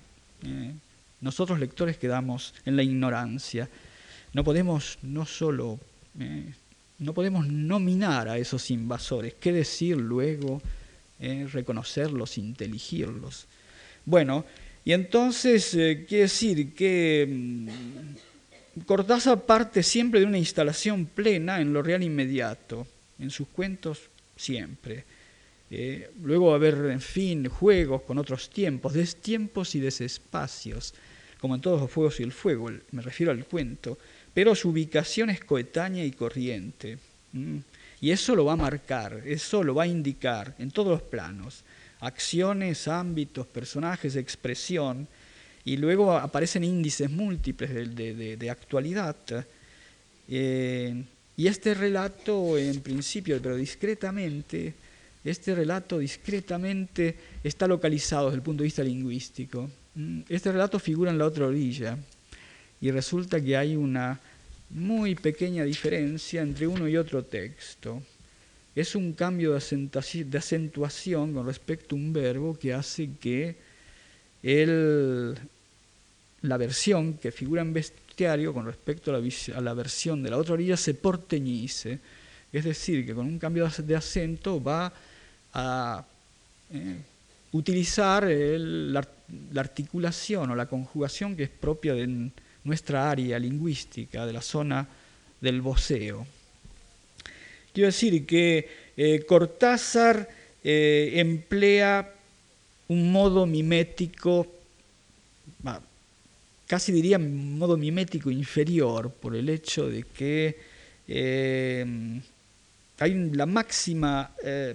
Eh, nosotros lectores quedamos en la ignorancia. No podemos no solo, eh, no podemos nominar a esos invasores. ¿Qué decir luego? ¿Eh? reconocerlos, inteligirlos. Bueno, y entonces eh, quiere decir que mm, Cortázar parte siempre de una instalación plena en lo real inmediato, en sus cuentos siempre. Eh, luego va a haber, en fin, juegos con otros tiempos, destiempos y desespacios, como en todos los fuegos y el fuego, me refiero al cuento, pero su ubicación es coetánea y corriente. Y eso lo va a marcar, eso lo va a indicar en todos los planos, acciones, ámbitos, personajes, expresión, y luego aparecen índices múltiples de, actualidad. Eh, y este relato, en principio, pero discretamente, este relato discretamente está localizado desde el punto de vista lingüístico. Mm, este relato figura en la otra orilla y resulta que hay una muy pequeña diferencia entre uno y otro texto. Es un cambio de acentuación con respecto a un verbo que hace que el, la versión que figura en bestiario con respecto a la, versión de la otra orilla se porteñice. Es decir, que con un cambio de acento va a eh, utilizar la, la, articulación o la conjugación que es propia de nuestra área lingüística, de la zona del voceo. Quiero decir que eh, Cortázar eh, emplea un modo mimético, casi diría un modo mimético inferior, por el hecho de que eh, hay la máxima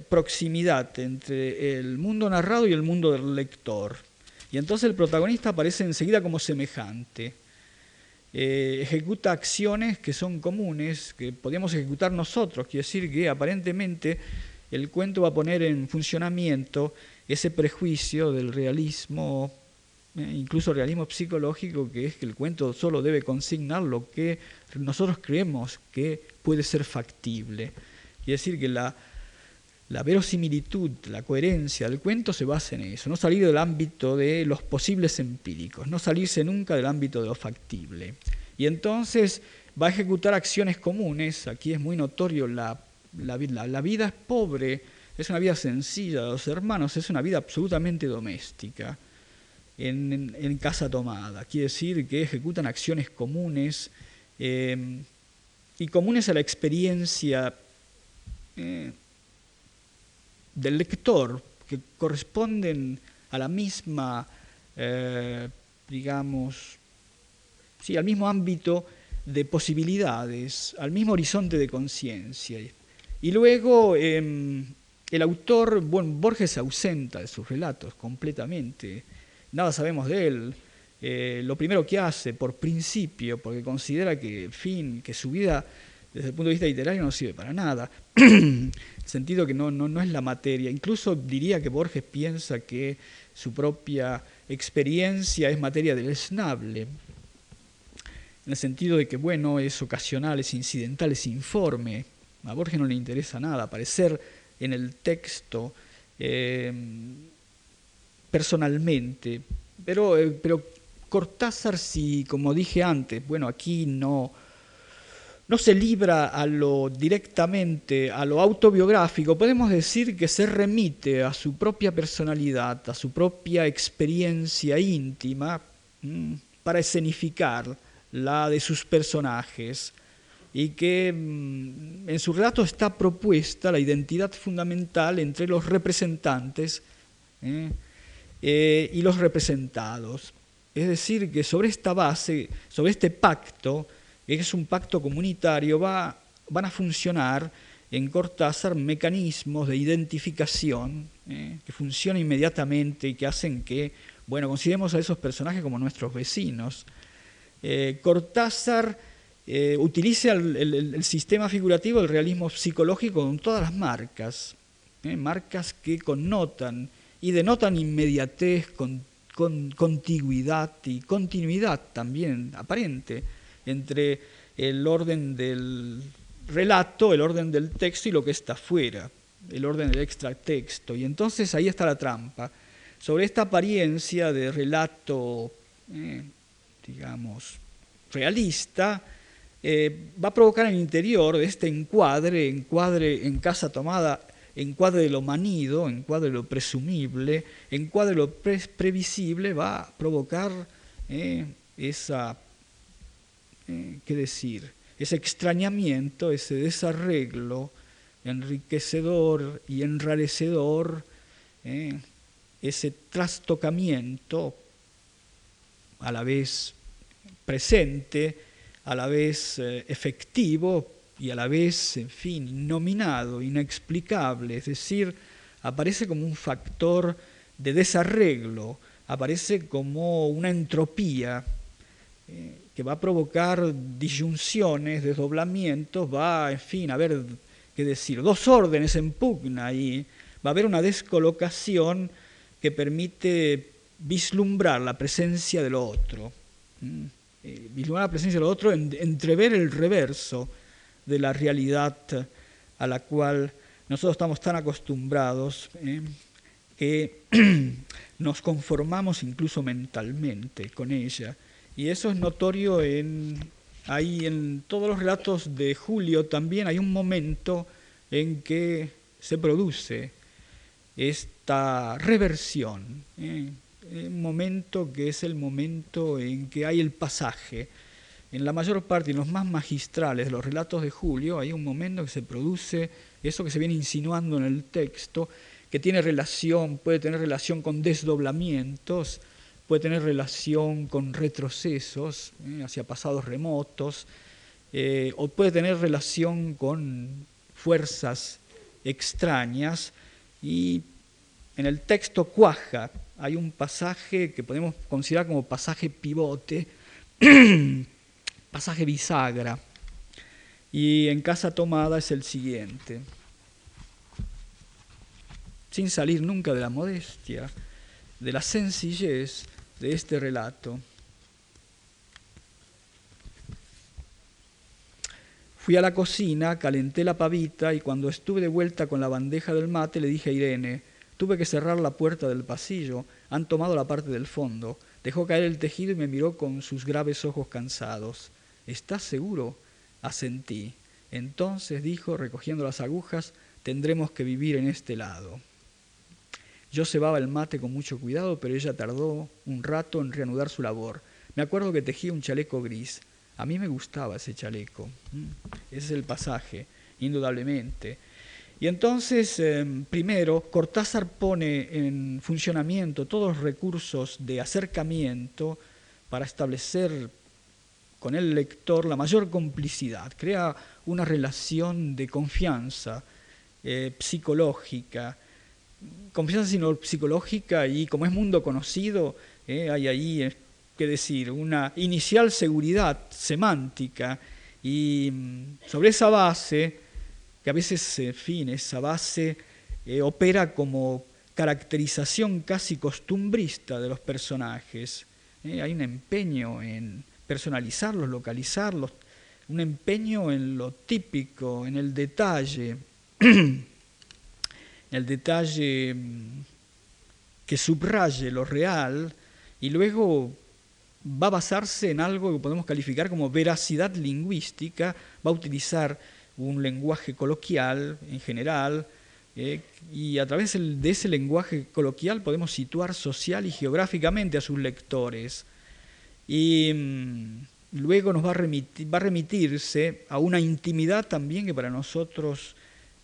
proximidad entre el mundo narrado y el mundo del lector. Y entonces el protagonista aparece enseguida como semejante. Eh, ejecuta acciones que son comunes, que podemos ejecutar nosotros. Quiere decir que aparentemente el cuento va a poner en funcionamiento ese prejuicio del realismo, eh, incluso realismo psicológico, que es que el cuento solo debe consignar lo que nosotros creemos que puede ser factible. Quiere decir que la, la verosimilitud, la coherencia del cuento se basa en eso, no salir del ámbito de los posibles empíricos, no salirse nunca del ámbito de lo factible. Y entonces va a ejecutar acciones comunes, aquí es muy notorio, la, la, vida es pobre, es una vida sencilla de los hermanos, es una vida absolutamente doméstica, en, casa tomada, quiere decir que ejecutan acciones comunes eh, y comunes a la experiencia. Eh, del lector, que corresponden a la misma, eh, digamos, sí, al mismo ámbito de posibilidades, al mismo horizonte de conciencia. Y luego em, el autor, bueno, Borges se ausenta de sus relatos completamente, nada sabemos de él. Eh, lo primero que hace, por principio, porque considera que, fin, que su vida desde el punto de vista literario no sirve para nada. el sentido que no, no, no es la materia. Incluso diría que Borges piensa que su propia experiencia es materia del esnable, en el sentido de que, bueno, es ocasional, es incidental, es informe. A Borges no le interesa nada, aparecer en el texto eh, personalmente. Pero, eh, pero Cortázar, si, como dije antes, bueno, aquí no no se libra a lo directamente a lo autobiográfico, podemos decir que se remite a su propia personalidad, a su propia experiencia íntima mm, para escenificar la de sus personajes y que mm, en su relato está propuesta la identidad fundamental entre los representantes ¿eh? Eh, y los representados. Es decir, que sobre esta base, sobre este pacto, es un pacto comunitario, va, van a funcionar en Cortázar mecanismos de identificación eh, que funcionan inmediatamente y que hacen que, bueno, consideremos a esos personajes como nuestros vecinos. Eh, Cortázar eh, utiliza el, sistema figurativo del realismo psicológico con todas las marcas, marcas que connotan y denotan inmediatez, con, con, contiguidad y continuidad también aparente entre el orden del relato, el orden del texto y lo que está fuera, el orden del extratexto. Y entonces ahí está la trampa. Sobre esta apariencia de relato, eh, digamos, realista, eh, va a provocar en el interior este encuadre, encuadre en casa tomada, encuadre lo manido, encuadre lo presumible, encuadre lo previsible, va a provocar eh, esa eh, ¿qué decir? Ese extrañamiento, ese desarreglo enriquecedor y enrarecedor, eh, ese trastocamiento a la vez presente, a la vez eh, efectivo y a la vez, en fin, nominado, inexplicable, es decir, aparece como un factor de desarreglo, aparece como una entropía que va a provocar disyunciones, desdoblamientos, va, en fin, a haber, qué decir, dos órdenes en pugna y va a haber una descolocación que permite vislumbrar la presencia del otro, eh, vislumbrar la presencia del otro, entrever el reverso de la realidad a la cual nosotros estamos tan acostumbrados ¿eh? que nos conformamos incluso mentalmente con ella y eso es notorio en, ahí en todos los relatos de Julio también hay un momento en que se produce esta reversión, ¿eh? un momento que es el momento en que hay el pasaje. En la mayor parte, en los más magistrales de los relatos de Julio, hay un momento que se produce eso que se viene insinuando en el texto, que tiene relación, puede tener relación con desdoblamientos, puede tener relación con retrocesos eh, hacia pasados remotos, eh, o puede tener relación con fuerzas extrañas. Y en el texto cuaja hay un pasaje que podemos considerar como pasaje pivote, pasaje bisagra, y en casa tomada es el siguiente, sin salir nunca de la modestia, de la sencillez, de este relato. Fui a la cocina, calenté la pavita y cuando estuve de vuelta con la bandeja del mate le dije a Irene, tuve que cerrar la puerta del pasillo, han tomado la parte del fondo. Dejó caer el tejido y me miró con sus graves ojos cansados. ¿Estás seguro? Asentí. Entonces dijo, recogiendo las agujas, tendremos que vivir en este lado. Yo cebaba el mate con mucho cuidado, pero ella tardó un rato en reanudar su labor. Me acuerdo que tejía un chaleco gris. A mí me gustaba ese chaleco. Ese es el pasaje, indudablemente. Y entonces, em, primero, Cortázar pone en funcionamiento todos los recursos de acercamiento para establecer con el lector la mayor complicidad, crea una relación de confianza eh, psicológica, confianza psicológica y como es mundo conocido, eh, hay ahí eh, que decir, una inicial seguridad semántica y mm, sobre esa base, que a veces, fin, esa base eh, opera como caracterización casi costumbrista de los personajes. Hay un empeño en personalizarlos, localizarlos, un empeño en lo típico, en el detalle, el detalle mm, que subraye lo real y luego va a basarse en algo que podemos calificar como veracidad lingüística, va a utilizar un lenguaje coloquial en general, eh, y a través de ese lenguaje coloquial podemos situar social y geográficamente a sus lectores. Y mm, luego nos va a, remitir, va a, remitirse a una intimidad también que para nosotros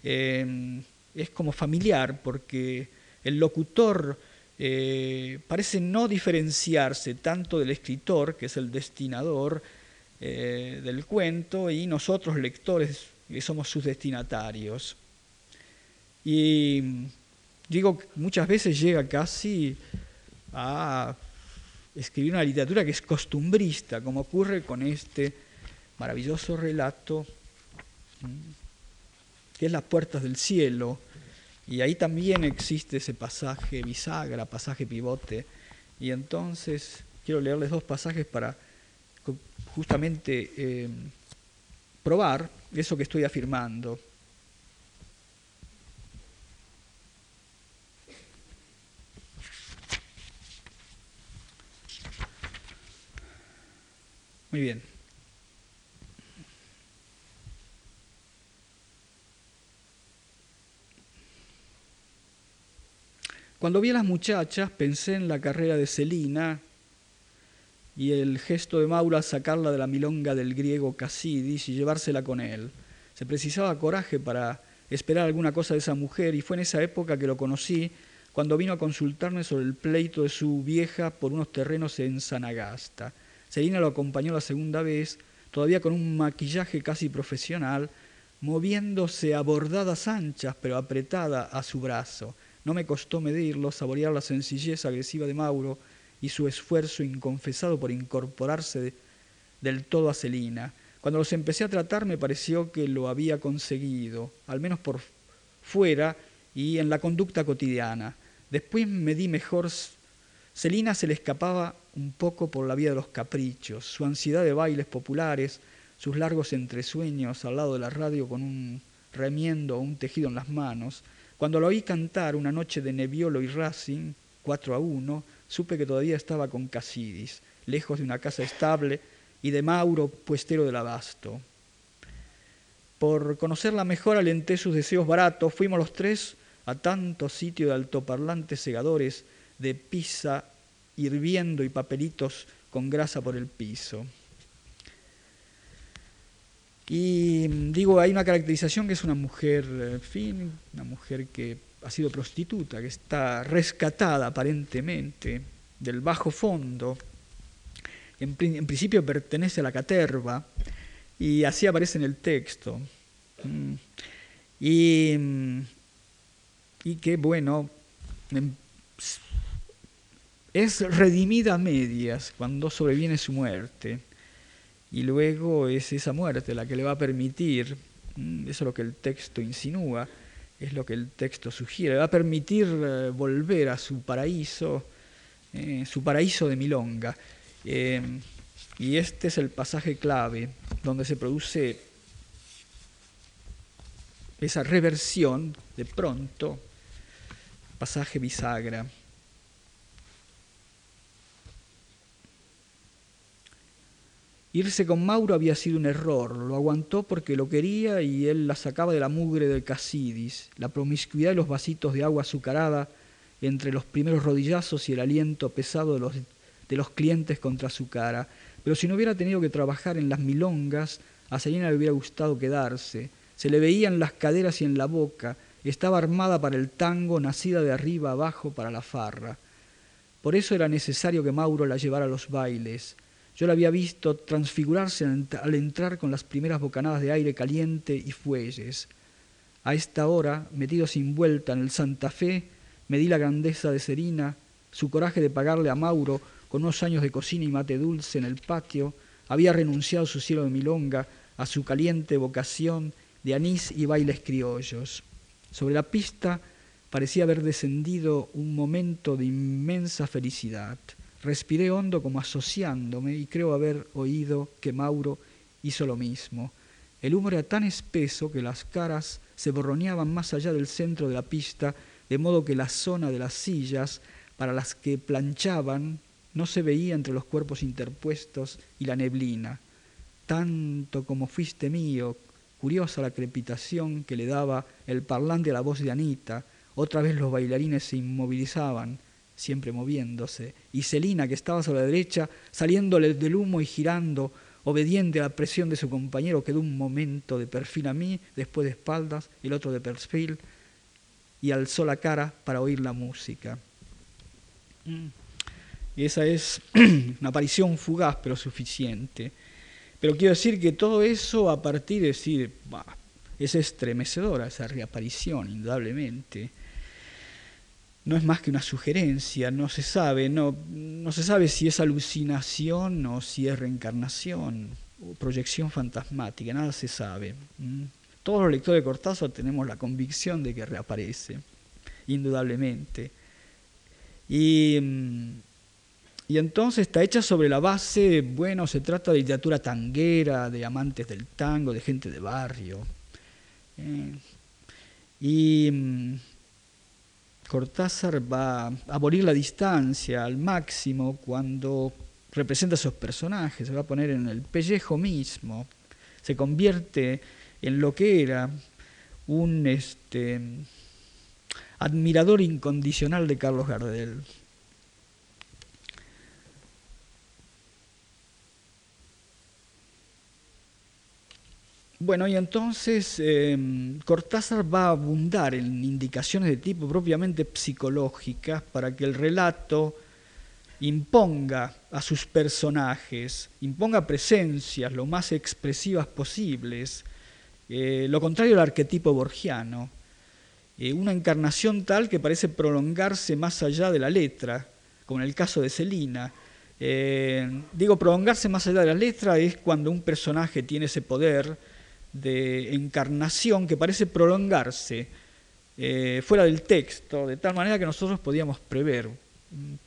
eh, es como familiar, porque el locutor eh, parece no diferenciarse tanto del escritor, que es el destinador eh, del cuento, y nosotros lectores, que somos sus destinatarios. Y digo, muchas veces llega casi a escribir una literatura que es costumbrista, como ocurre con este maravilloso relato, que es Las puertas del cielo, y ahí también existe ese pasaje bisagra, pasaje pivote. Y entonces quiero leerles dos pasajes para justamente eh, probar eso que estoy afirmando. Muy bien. Cuando vi a las muchachas pensé en la carrera de Celina y el gesto de Maura sacarla de la milonga del griego Casidis y llevársela con él. Se precisaba coraje para esperar alguna cosa de esa mujer y fue en esa época que lo conocí cuando vino a consultarme sobre el pleito de su vieja por unos terrenos en Sanagasta. Celina lo acompañó la segunda vez, todavía con un maquillaje casi profesional, moviéndose a bordadas anchas pero apretada a su brazo. No me costó medirlo, saborear la sencillez agresiva de Mauro y su esfuerzo inconfesado por incorporarse del todo a Celina. Cuando los empecé a tratar me pareció que lo había conseguido, al menos por fuera y en la conducta cotidiana. Después me di mejor. Celina se le escapaba un poco por la vía de los caprichos, su ansiedad de bailes populares, sus largos entresueños al lado de la radio con un remiendo o un tejido en las manos, cuando lo oí cantar una noche de Nebbiolo y Racing, 4 a 1, supe que todavía estaba con Casidis, lejos de una casa estable, y de Mauro, puestero del abasto. Por conocerla mejor alenté sus deseos baratos, fuimos los tres a tanto sitio de altoparlantes segadores, de pizza hirviendo y papelitos con grasa por el piso. Y digo, hay una caracterización que es una mujer, en fin, una mujer que ha sido prostituta, que está rescatada aparentemente del bajo fondo. En, principio pertenece a la caterva y así aparece en el texto. Mm. Y, y que, bueno, es redimida a medias cuando sobreviene su muerte y luego es esa muerte la que le va a permitir, mm, eso es lo que el texto insinúa, es lo que el texto sugiere, le va a permitir eh, volver a su paraíso, eh, su paraíso de Milonga. Em, y este es el pasaje clave donde se produce esa reversión de pronto, pasaje bisagra. Irse con Mauro había sido un error, lo aguantó porque lo quería y él la sacaba de la mugre del Casidis, la promiscuidad de los vasitos de agua azucarada entre los primeros rodillazos y el aliento pesado de los, de los clientes contra su cara. Pero si no hubiera tenido que trabajar en las milongas, a Selena le hubiera gustado quedarse. Se le veían las caderas y en la boca, estaba armada para el tango, nacida de arriba abajo para la farra. Por eso era necesario que Mauro la llevara a los bailes. Yo la había visto transfigurarse al entrar con las primeras bocanadas de aire caliente y fuelles. A esta hora, metido sin vuelta en el Santa Fe, me di la grandeza de Serina, su coraje de pagarle a Mauro con unos años de cocina y mate dulce en el patio, había renunciado su cielo de milonga, a su caliente vocación de anís y bailes criollos. Sobre la pista parecía haber descendido un momento de inmensa felicidad. Respiré hondo como asociándome y creo haber oído que Mauro hizo lo mismo. El humo era tan espeso que las caras se borroneaban más allá del centro de la pista, de modo que la zona de las sillas para las que planchaban no se veía entre los cuerpos interpuestos y la neblina. Tanto como fuiste mío, curiosa la crepitación que le daba el parlante a la voz de Anita, otra vez los bailarines se inmovilizaban, siempre moviéndose, y Celina, que estaba a la derecha, saliéndole del humo y girando, obediente a la presión de su compañero, quedó un momento de perfil a mí, después de espaldas, el otro de perfil, y alzó la cara para oír la música. Mm. Y esa es una aparición fugaz, pero suficiente. Pero quiero decir que todo eso a partir de decir, es estremecedora esa reaparición, indudablemente no es más que una sugerencia, no se sabe, no, no se sabe si es alucinación o si es reencarnación o proyección fantasmática, nada se sabe. Todos los lectores de Cortázar tenemos la convicción de que reaparece, indudablemente. Y, y entonces está hecha sobre la base, bueno, se trata de literatura tanguera, de amantes del tango, de gente de barrio. Eh, y Cortázar va a abolir la distancia al máximo cuando representa a esos personajes, se va a poner en el pellejo mismo, se convierte en lo que era un este, admirador incondicional de Carlos Gardel. Bueno, y entonces em, Cortázar va a abundar en indicaciones de tipo propiamente psicológicas para que el relato imponga a sus personajes, imponga presencias lo más expresivas posibles, eh, lo contrario al arquetipo borgiano, eh, una encarnación tal que parece prolongarse más allá de la letra, como en el caso de Celina. Eh, digo, prolongarse más allá de la letra es cuando un personaje tiene ese poder, de encarnación que parece prolongarse eh, fuera del texto, de tal manera que nosotros podíamos prever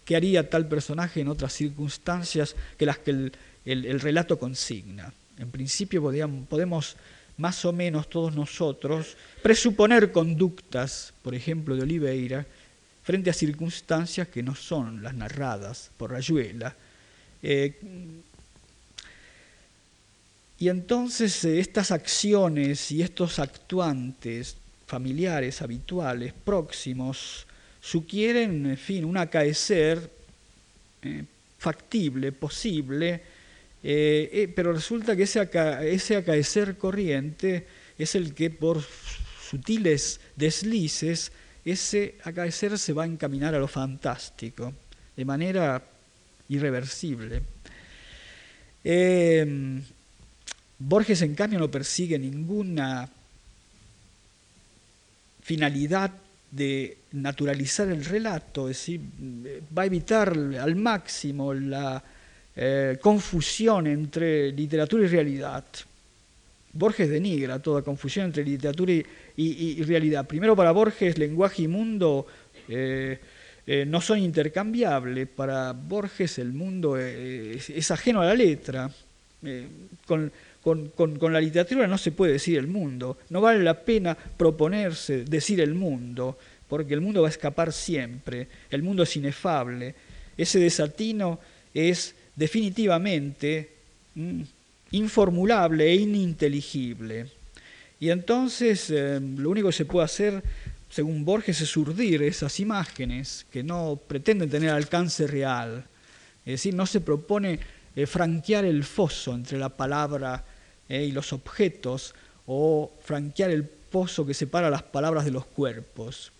qué haría tal personaje en otras circunstancias que las que el, relato consigna. En principio podemos más o menos todos nosotros presuponer conductas, por ejemplo, de Oliveira, frente a circunstancias que no son las narradas por Rayuela. Eh, y entonces eh, estas acciones y estos actuantes familiares, habituales, próximos, sugieren, en fin, un acaecer eh, factible, posible, eh, pero resulta que ese, ese acaecer corriente es el que por sutiles deslices, ese acaecer se va a encaminar a lo fantástico, de manera irreversible. Borges, en cambio, no persigue ninguna finalidad de naturalizar el relato, es decir, va a evitar al máximo la eh, confusión entre literatura y realidad. Borges denigra toda confusión entre literatura y, realidad. Primero, para Borges, lenguaje y mundo eh, eh, no son intercambiables. Para Borges, el mundo es, ajeno a la letra. Con, la literatura no se puede decir el mundo. No vale la pena proponerse decir el mundo, porque el mundo va a escapar siempre. El mundo es inefable. Ese desatino es definitivamente mm, informulable e ininteligible. Y entonces eh, lo único que se puede hacer, según Borges, es urdir esas imágenes que no pretenden tener alcance real. Es decir, no se propone eh, franquear el foso entre la palabra eh, y los objetos o franquear el pozo que separa las palabras de los cuerpos.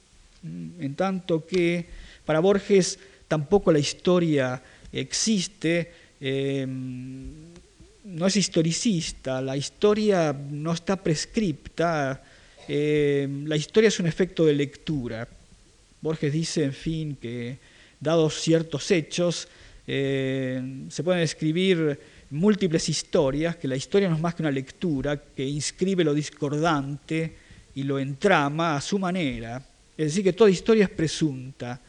Mm, en tanto que para Borges tampoco la historia existe no es historicista, la historia no está prescripta, eh, la historia es un efecto de lectura. Borges dice, en fin, que dados ciertos hechos, eh, se pueden escribir múltiples historias, que la historia no es más que una lectura que inscribe lo discordante y lo entrama a su manera. Es decir, que toda historia es presunta.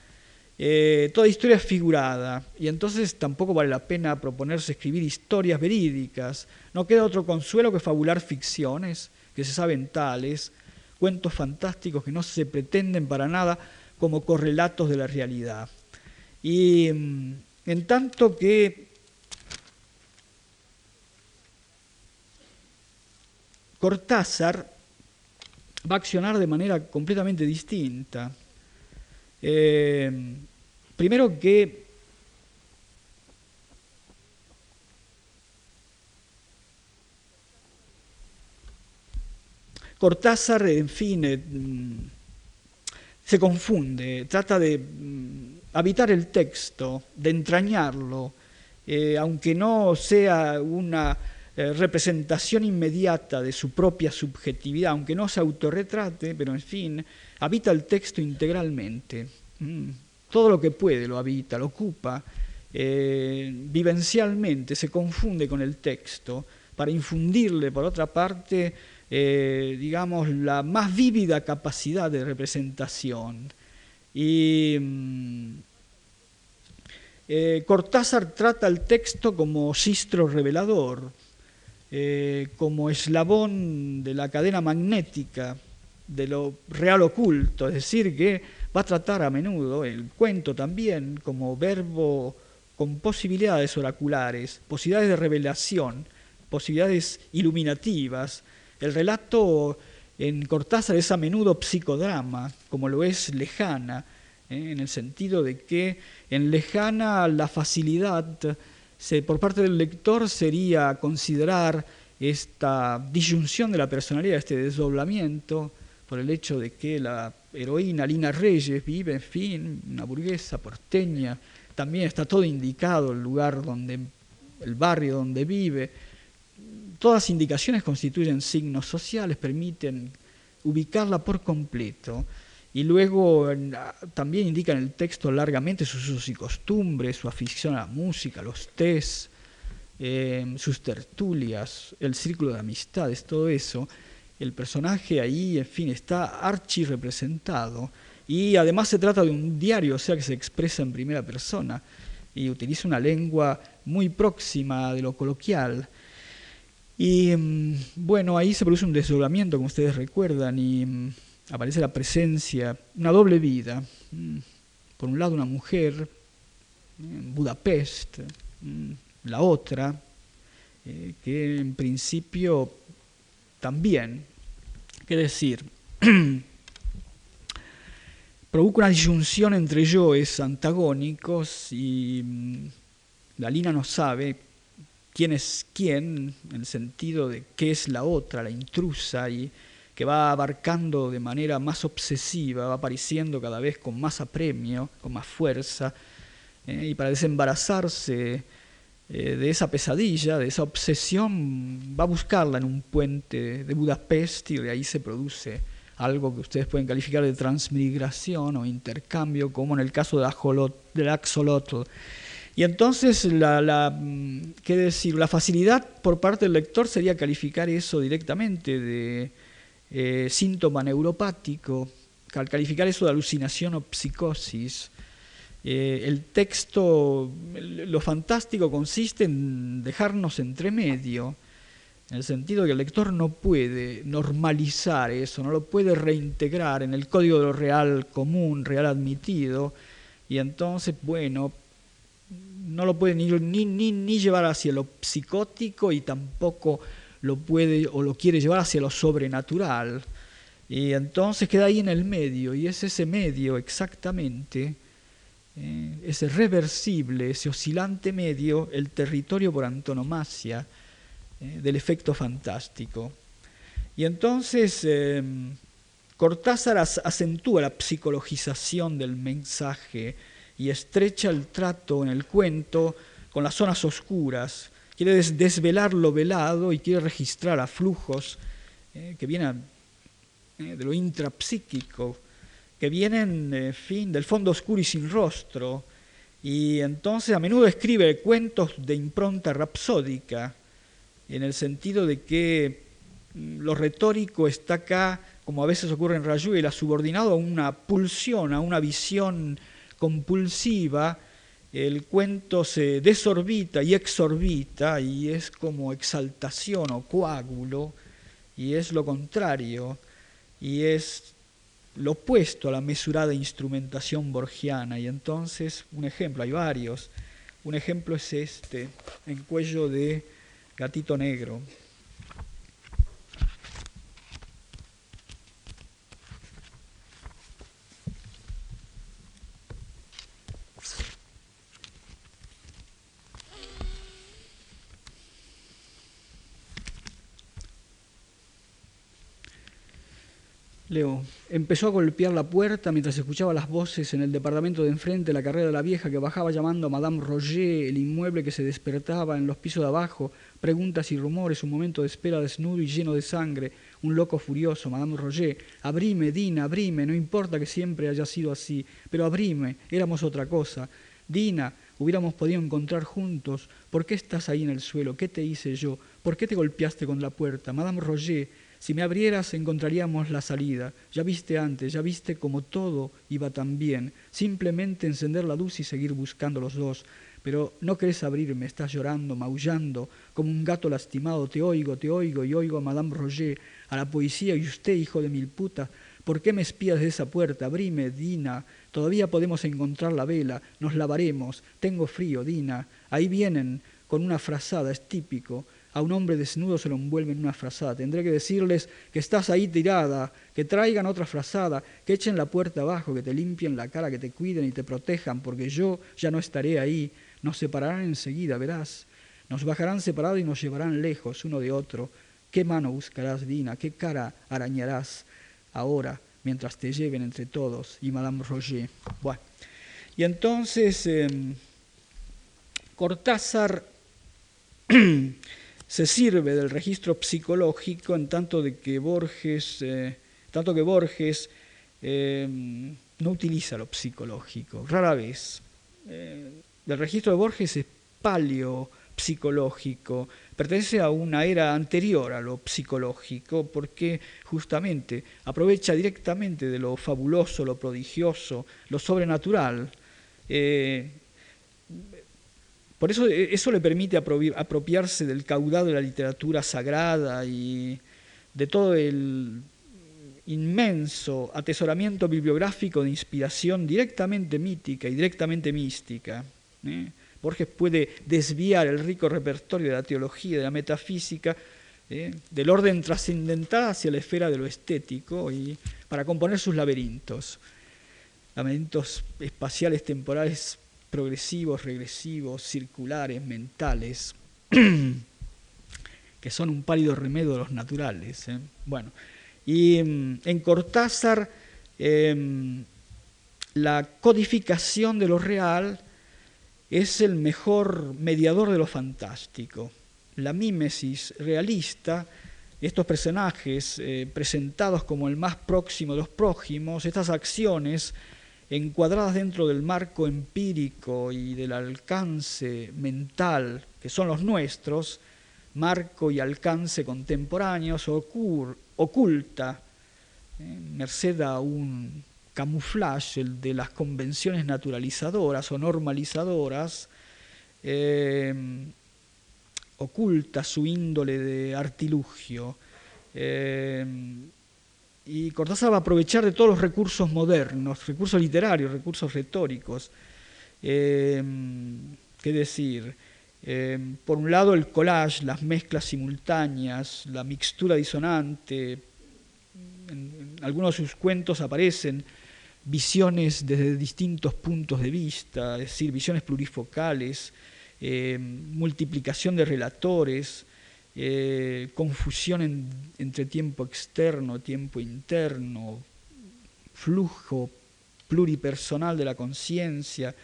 Eh, toda historia es figurada y entonces tampoco vale la pena proponerse escribir historias verídicas. No queda otro consuelo que fabular ficciones que se saben tales, cuentos fantásticos que no se pretenden para nada como correlatos de la realidad. Y mm, en tanto que Cortázar va a accionar de manera completamente distinta. Eh, primero que Cortázar, en fin, eh, mm, se confunde, trata de mm, habitar el texto, de entrañarlo, eh, aunque no sea una representación inmediata de su propia subjetividad, aunque no se autorretrate, pero en fin, habita el texto integralmente. Mm. Todo lo que puede lo habita, lo ocupa, eh, vivencialmente se confunde con el texto para infundirle, por otra parte, eh, digamos, la más vívida capacidad de representación. Y mm, eh, Cortázar trata el texto como sistro revelador, como eslabón de la cadena magnética de lo real oculto, es decir, que va a tratar a menudo el cuento también como verbo con posibilidades oraculares, posibilidades de revelación, posibilidades iluminativas. El relato en Cortázar es a menudo psicodrama, como lo es lejana, ¿eh? en el sentido de que en lejana la facilidad por parte del lector sería considerar esta disyunción de la personalidad, este desdoblamiento, por el hecho de que la heroína Lina Reyes vive, en fin, una burguesa porteña, también está todo indicado, el lugar donde, el barrio donde vive. Todas indicaciones constituyen signos sociales, permiten ubicarla por completo. Y luego también indica en el texto largamente sus usos y costumbres, su afición a la música, los tés, eh, sus tertulias, el círculo de amistades, todo eso el personaje ahí, en fin, está archi representado. Y además se trata de un diario, o sea que se expresa en primera persona y utiliza una lengua muy próxima de lo coloquial. Y mm, bueno, ahí se produce un desdoblamiento, como ustedes recuerdan, y mm, aparece la presencia, una doble vida. Mm, por un lado una mujer en Budapest, la otra, eh, que en principio también. ¿Qué decir? Provoca una disyunción entre yoes antagónicos y mm, la Lina no sabe quién es quién, en el sentido de qué es la otra, la intrusa, y que va abarcando de manera más obsesiva, va apareciendo cada vez con más apremio, con más fuerza, eh, y para desembarazarse eh, de esa pesadilla, de esa obsesión, va a buscarla en un puente de Budapest y de ahí se produce algo que ustedes pueden calificar de transmigración o intercambio, como en el caso de del axolotl. Y entonces, mm, ¿qué decir? La facilidad por parte del lector sería calificar eso directamente de eh, síntoma neuropático, calificar eso de alucinación o psicosis. Eh, el texto, lo fantástico consiste en dejarnos entre medio, en el sentido que el lector no puede normalizar eso, no lo puede reintegrar en el código de lo real común, real admitido, y entonces, bueno, no lo puede ni, ni, ni, llevar hacia lo psicótico y tampoco lo puede o lo quiere llevar hacia lo sobrenatural. Y entonces queda ahí en el medio, y es ese medio exactamente, eh, ese reversible, ese oscilante medio, el territorio por antonomasia eh, del efecto fantástico. Y entonces eh, Cortázar acentúa la psicologización del mensaje y estrecha el trato en el cuento con las zonas oscuras. Quiere desvelar lo velado y quiere registrar a flujos eh, que vienen de lo intrapsíquico, que vienen en fin, del fondo oscuro y sin rostro. Y entonces a menudo escribe cuentos de impronta rapsódica, en el sentido de que mm, lo retórico está acá, como a veces ocurre en Rayuela, subordinado a una pulsión, a una visión compulsiva, el cuento se desorbita y exorbita y es como exaltación o coágulo, y es lo contrario, y es lo opuesto a la mesurada instrumentación borgiana. Y entonces, un ejemplo, hay varios, un ejemplo es este, en cuello de gatito negro. Empezó a golpear la puerta mientras escuchaba las voces en el departamento de enfrente, la carrera de la vieja que bajaba llamando a Madame Roger, el inmueble que se despertaba en los pisos de abajo, preguntas y rumores, un momento de espera desnudo y lleno de sangre, un loco furioso, Madame Roger, abrime, Dina, abrime, no importa que siempre haya sido así, pero abrime, éramos otra cosa. Dina, hubiéramos podido encontrar juntos, ¿por qué estás ahí en el suelo? ¿Qué te hice yo? ¿Por qué te golpeaste con la puerta? Madame Roger, si me abrieras encontraríamos la salida. Ya viste antes, ya viste como todo iba tan bien. Simplemente encender la luz y seguir buscando los dos. Pero no querés abrirme, estás llorando, maullando, como un gato lastimado. Te oigo, te oigo y oigo a Madame Roger, a la poesía y usted, hijo de mil putas. ¿Por qué me espías de esa puerta? Abrime, Dina. Todavía podemos encontrar la vela. Nos lavaremos. Tengo frío, Dina. Ahí vienen, con una frazada, es típico a un hombre desnudo se lo envuelve en una frazada. Tendré que decirles que estás ahí tirada, que traigan otra frazada, que echen la puerta abajo, que te limpien la cara, que te cuiden y te protejan, porque yo ya no estaré ahí. Nos separarán enseguida, verás. Nos bajarán separados y nos llevarán lejos uno de otro. ¿Qué mano buscarás, Dina? ¿Qué cara arañarás ahora mientras te lleven entre todos? Y Madame Roger. Bueno. Y entonces em, Cortázar se sirve del registro psicológico en tanto de que Borges, eh, tanto que Borges eh, no utiliza lo psicológico, rara vez. Eh, el registro de Borges es paleo psicológico, pertenece a una era anterior a lo psicológico, porque justamente aprovecha directamente de lo fabuloso, lo prodigioso, lo sobrenatural. Por eso eh, eso le permite apropiarse del caudal de la literatura sagrada y de todo el inmenso atesoramiento bibliográfico de inspiración directamente mítica y directamente mística. ¿eh? Borges puede desviar el rico repertorio de la teología, de la metafísica, ¿eh? del orden trascendental hacia la esfera de lo estético y para componer sus laberintos, laberintos espaciales, temporales, progresivos, regresivos, circulares, mentales, que son un pálido remedio de los naturales. ¿eh? Bueno, y mm, en Cortázar em, la codificación de lo real es el mejor mediador de lo fantástico. La mímesis realista, estos personajes eh, presentados como el más próximo de los prójimos, estas acciones encuadradas dentro del marco empírico y del alcance mental que son los nuestros, marco y alcance contemporáneos, oculta, eh, merced a un camuflaje de las convenciones naturalizadoras o normalizadoras, eh, oculta su índole de artilugio. Eh, y Cortázar va a aprovechar de todos los recursos modernos, recursos literarios, recursos retóricos. Eh, ¿Qué decir? Eh, por un lado el collage, las mezclas simultáneas, la mixtura disonante. En, algunos de sus cuentos aparecen visiones desde distintos puntos de vista, es decir, visiones plurifocales, eh, multiplicación de relatores, eh, confusión entre tiempo externo, tiempo interno, flujo pluripersonal de la conciencia.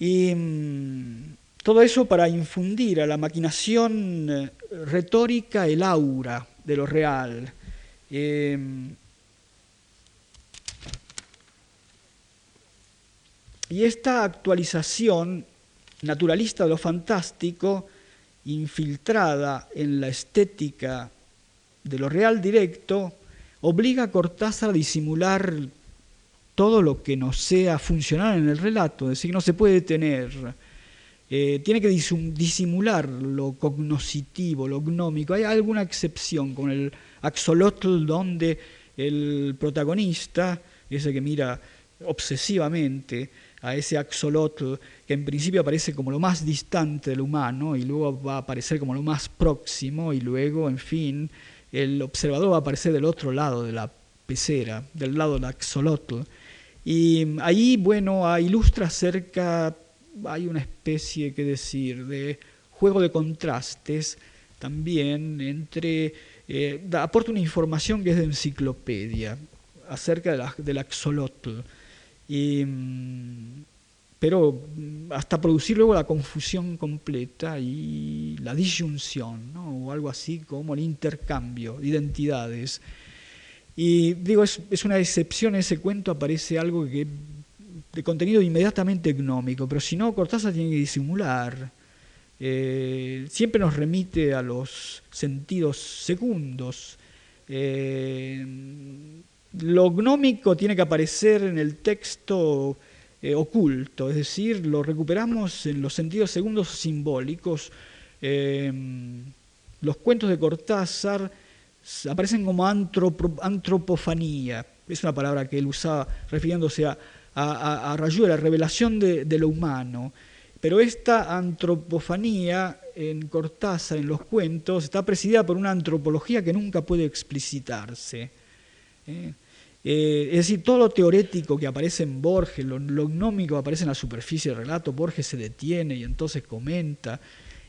Y mm, todo eso para infundir a la maquinación eh, retórica el aura de lo real. y esta actualización naturalista de lo fantástico, infiltrada en la estética de lo real directo, obliga a Cortázar a disimular todo lo que no sea funcional en el relato, es decir, no se puede tener. Eh, tiene que disimular lo cognoscitivo, lo gnómico. Hay alguna excepción con el axolotl donde el protagonista, ese que mira obsesivamente a ese axolotl que en principio aparece como lo más distante del humano y luego va a aparecer como lo más próximo y luego, en fin, el observador va a aparecer del otro lado de la pecera, del lado del axolotl. Y ahí, bueno, ilustra cerca, hay una especie, que decir, de juego de contrastes también entre, eh, aporta una información que es de enciclopedia acerca del axolotl Mm, pero mm, hasta producir luego la confusión completa y la disyunción, o algo así como el intercambio de identidades. Y digo, es, una excepción, ese cuento aparece algo que, de contenido inmediatamente gnómico, pero si no, Cortázar tiene que disimular. Eh, siempre nos remite a los sentidos secundos. Eh, lo gnómico tiene que aparecer en el texto eh, oculto, es decir, lo recuperamos en los sentidos segundos simbólicos. Em, los cuentos de Cortázar aparecen como antropofanía, es una palabra que él usaba refiriéndose a, a, a Rayuela, revelación de, lo humano. Pero esta antropofanía en Cortázar, en los cuentos, está presidida por una antropología que nunca puede explicitarse. ¿eh? Eh, es decir, todo lo teorético que aparece en Borges, lo, gnómico que aparece en la superficie del relato, Borges se detiene y entonces comenta,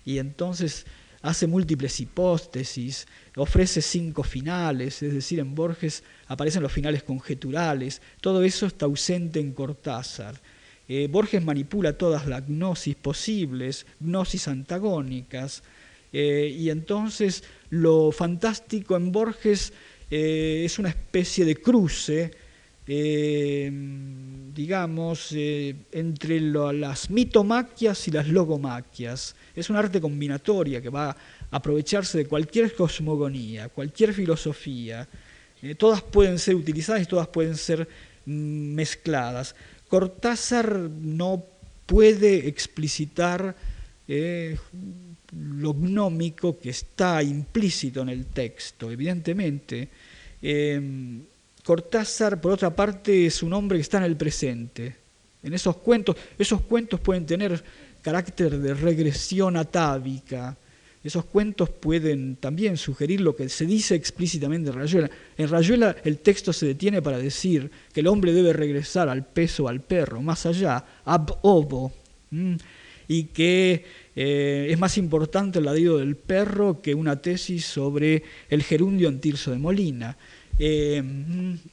y entonces hace múltiples hipótesis, ofrece cinco finales, es decir, en Borges aparecen los finales conjeturales, todo eso está ausente en Cortázar. Eh, Borges manipula todas las gnosis posibles, gnosis antagónicas, eh, y entonces lo fantástico en Borges eh, es una especie de cruce, eh, digamos, eh, entre las mitomaquias y las logomaquias. Es un arte combinatoria que va a aprovecharse de cualquier cosmogonía, cualquier filosofía. todas pueden ser utilizadas y todas pueden ser mm, mezcladas. Cortázar no puede explicitar lo gnómico que está implícito en el texto, evidentemente. Em, Cortázar, por otra parte, es un hombre que está en el presente. En esos cuentos, esos cuentos pueden tener carácter de regresión atávica. Esos cuentos pueden también sugerir lo que se dice explícitamente en Rayuela. En Rayuela el texto se detiene para decir que el hombre debe regresar al peso al perro, más allá, ab ovo, y que eh, es más importante el ladrido del perro que una tesis sobre el gerundio en Tirso de Molina. Eh,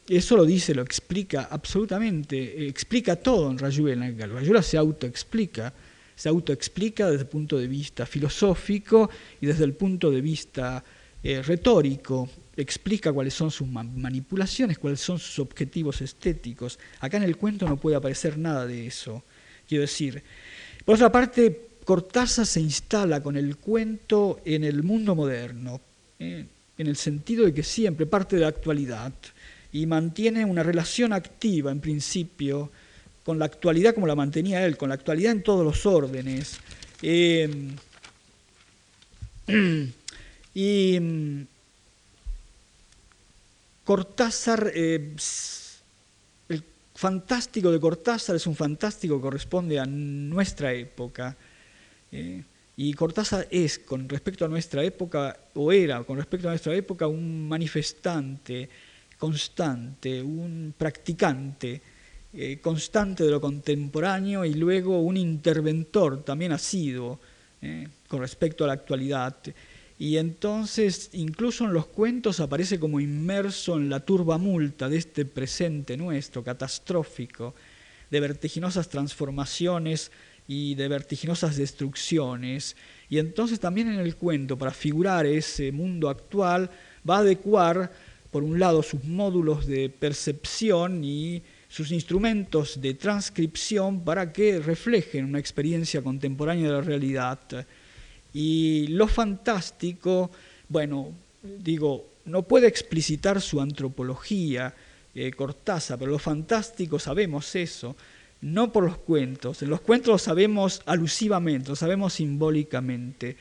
eso lo dice, lo explica absolutamente, eh, explica todo en Rayuela. Rayuela se autoexplica, se autoexplica desde el punto de vista filosófico y desde el punto de vista retórico, explica cuáles son sus manipulaciones, cuáles son sus objetivos estéticos. Acá en el cuento no puede aparecer nada de eso. Quiero decir, por otra parte, Cortázar se instala con el cuento en el mundo moderno, eh, en el sentido de que siempre parte de la actualidad y mantiene una relación activa, en principio, con la actualidad como la mantenía él, con la actualidad en todos los órdenes. Eh, y mm, Cortázar, eh, el fantástico de Cortázar es un fantástico que corresponde a nuestra época. Eh, y Cortázar es, con respecto a nuestra época, o era con respecto a nuestra época, un manifestante constante, un practicante eh, constante de lo contemporáneo y luego un interventor también ha sido con respecto a la actualidad. Y entonces, incluso en los cuentos aparece como inmerso en la turba multa de este presente nuestro, catastrófico, de vertiginosas transformaciones y de vertiginosas destrucciones. Y entonces también en el cuento, para figurar ese mundo actual, va a adecuar, por un lado, sus módulos de percepción y sus instrumentos de transcripción para que reflejen una experiencia contemporánea de la realidad. Y lo fantástico, bueno, digo, no puede explicitar su antropología, eh, pero lo fantástico sabemos eso, no por los cuentos, en los cuentos lo sabemos alusivamente, lo sabemos simbólicamente.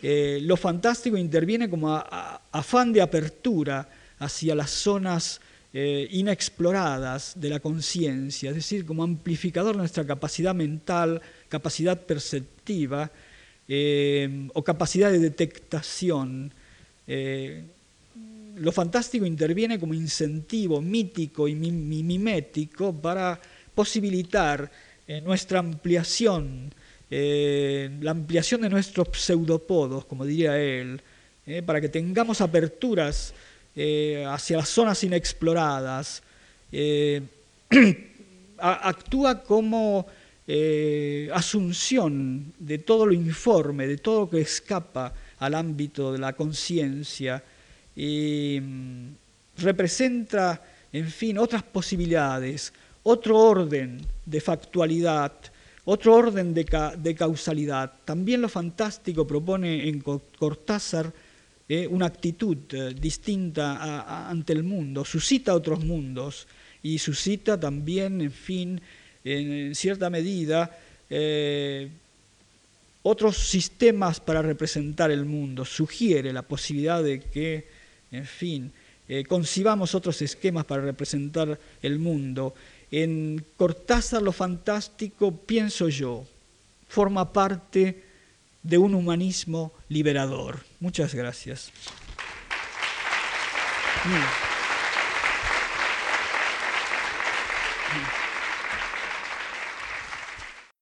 Eh, lo fantástico interviene como afán de apertura hacia las zonas eh, inexploradas de la conciencia, es decir, como amplificador de nuestra capacidad mental, capacidad perceptiva, eh, o capacidad de detectación. Lo fantástico interviene como incentivo mítico y mimético para posibilitar eh, nuestra ampliación, la ampliación de nuestros pseudopodos, como diría él, para que tengamos aperturas hacia las zonas inexploradas. actúa como eh, asunción de todo lo informe, de todo lo que escapa al ámbito de la conciencia y mm, representa, en fin, otras posibilidades, otro orden de factualidad, otro orden de, causalidad. También lo fantástico propone en Cortázar eh, una actitud eh, distinta ante el mundo, suscita otros mundos y suscita también, en fin, en cierta medida eh, otros sistemas para representar el mundo, sugiere la posibilidad de que, en fin, concibamos otros esquemas para representar el mundo. En Cortázar lo fantástico, pienso yo, forma parte de un humanismo liberador. Muchas gracias.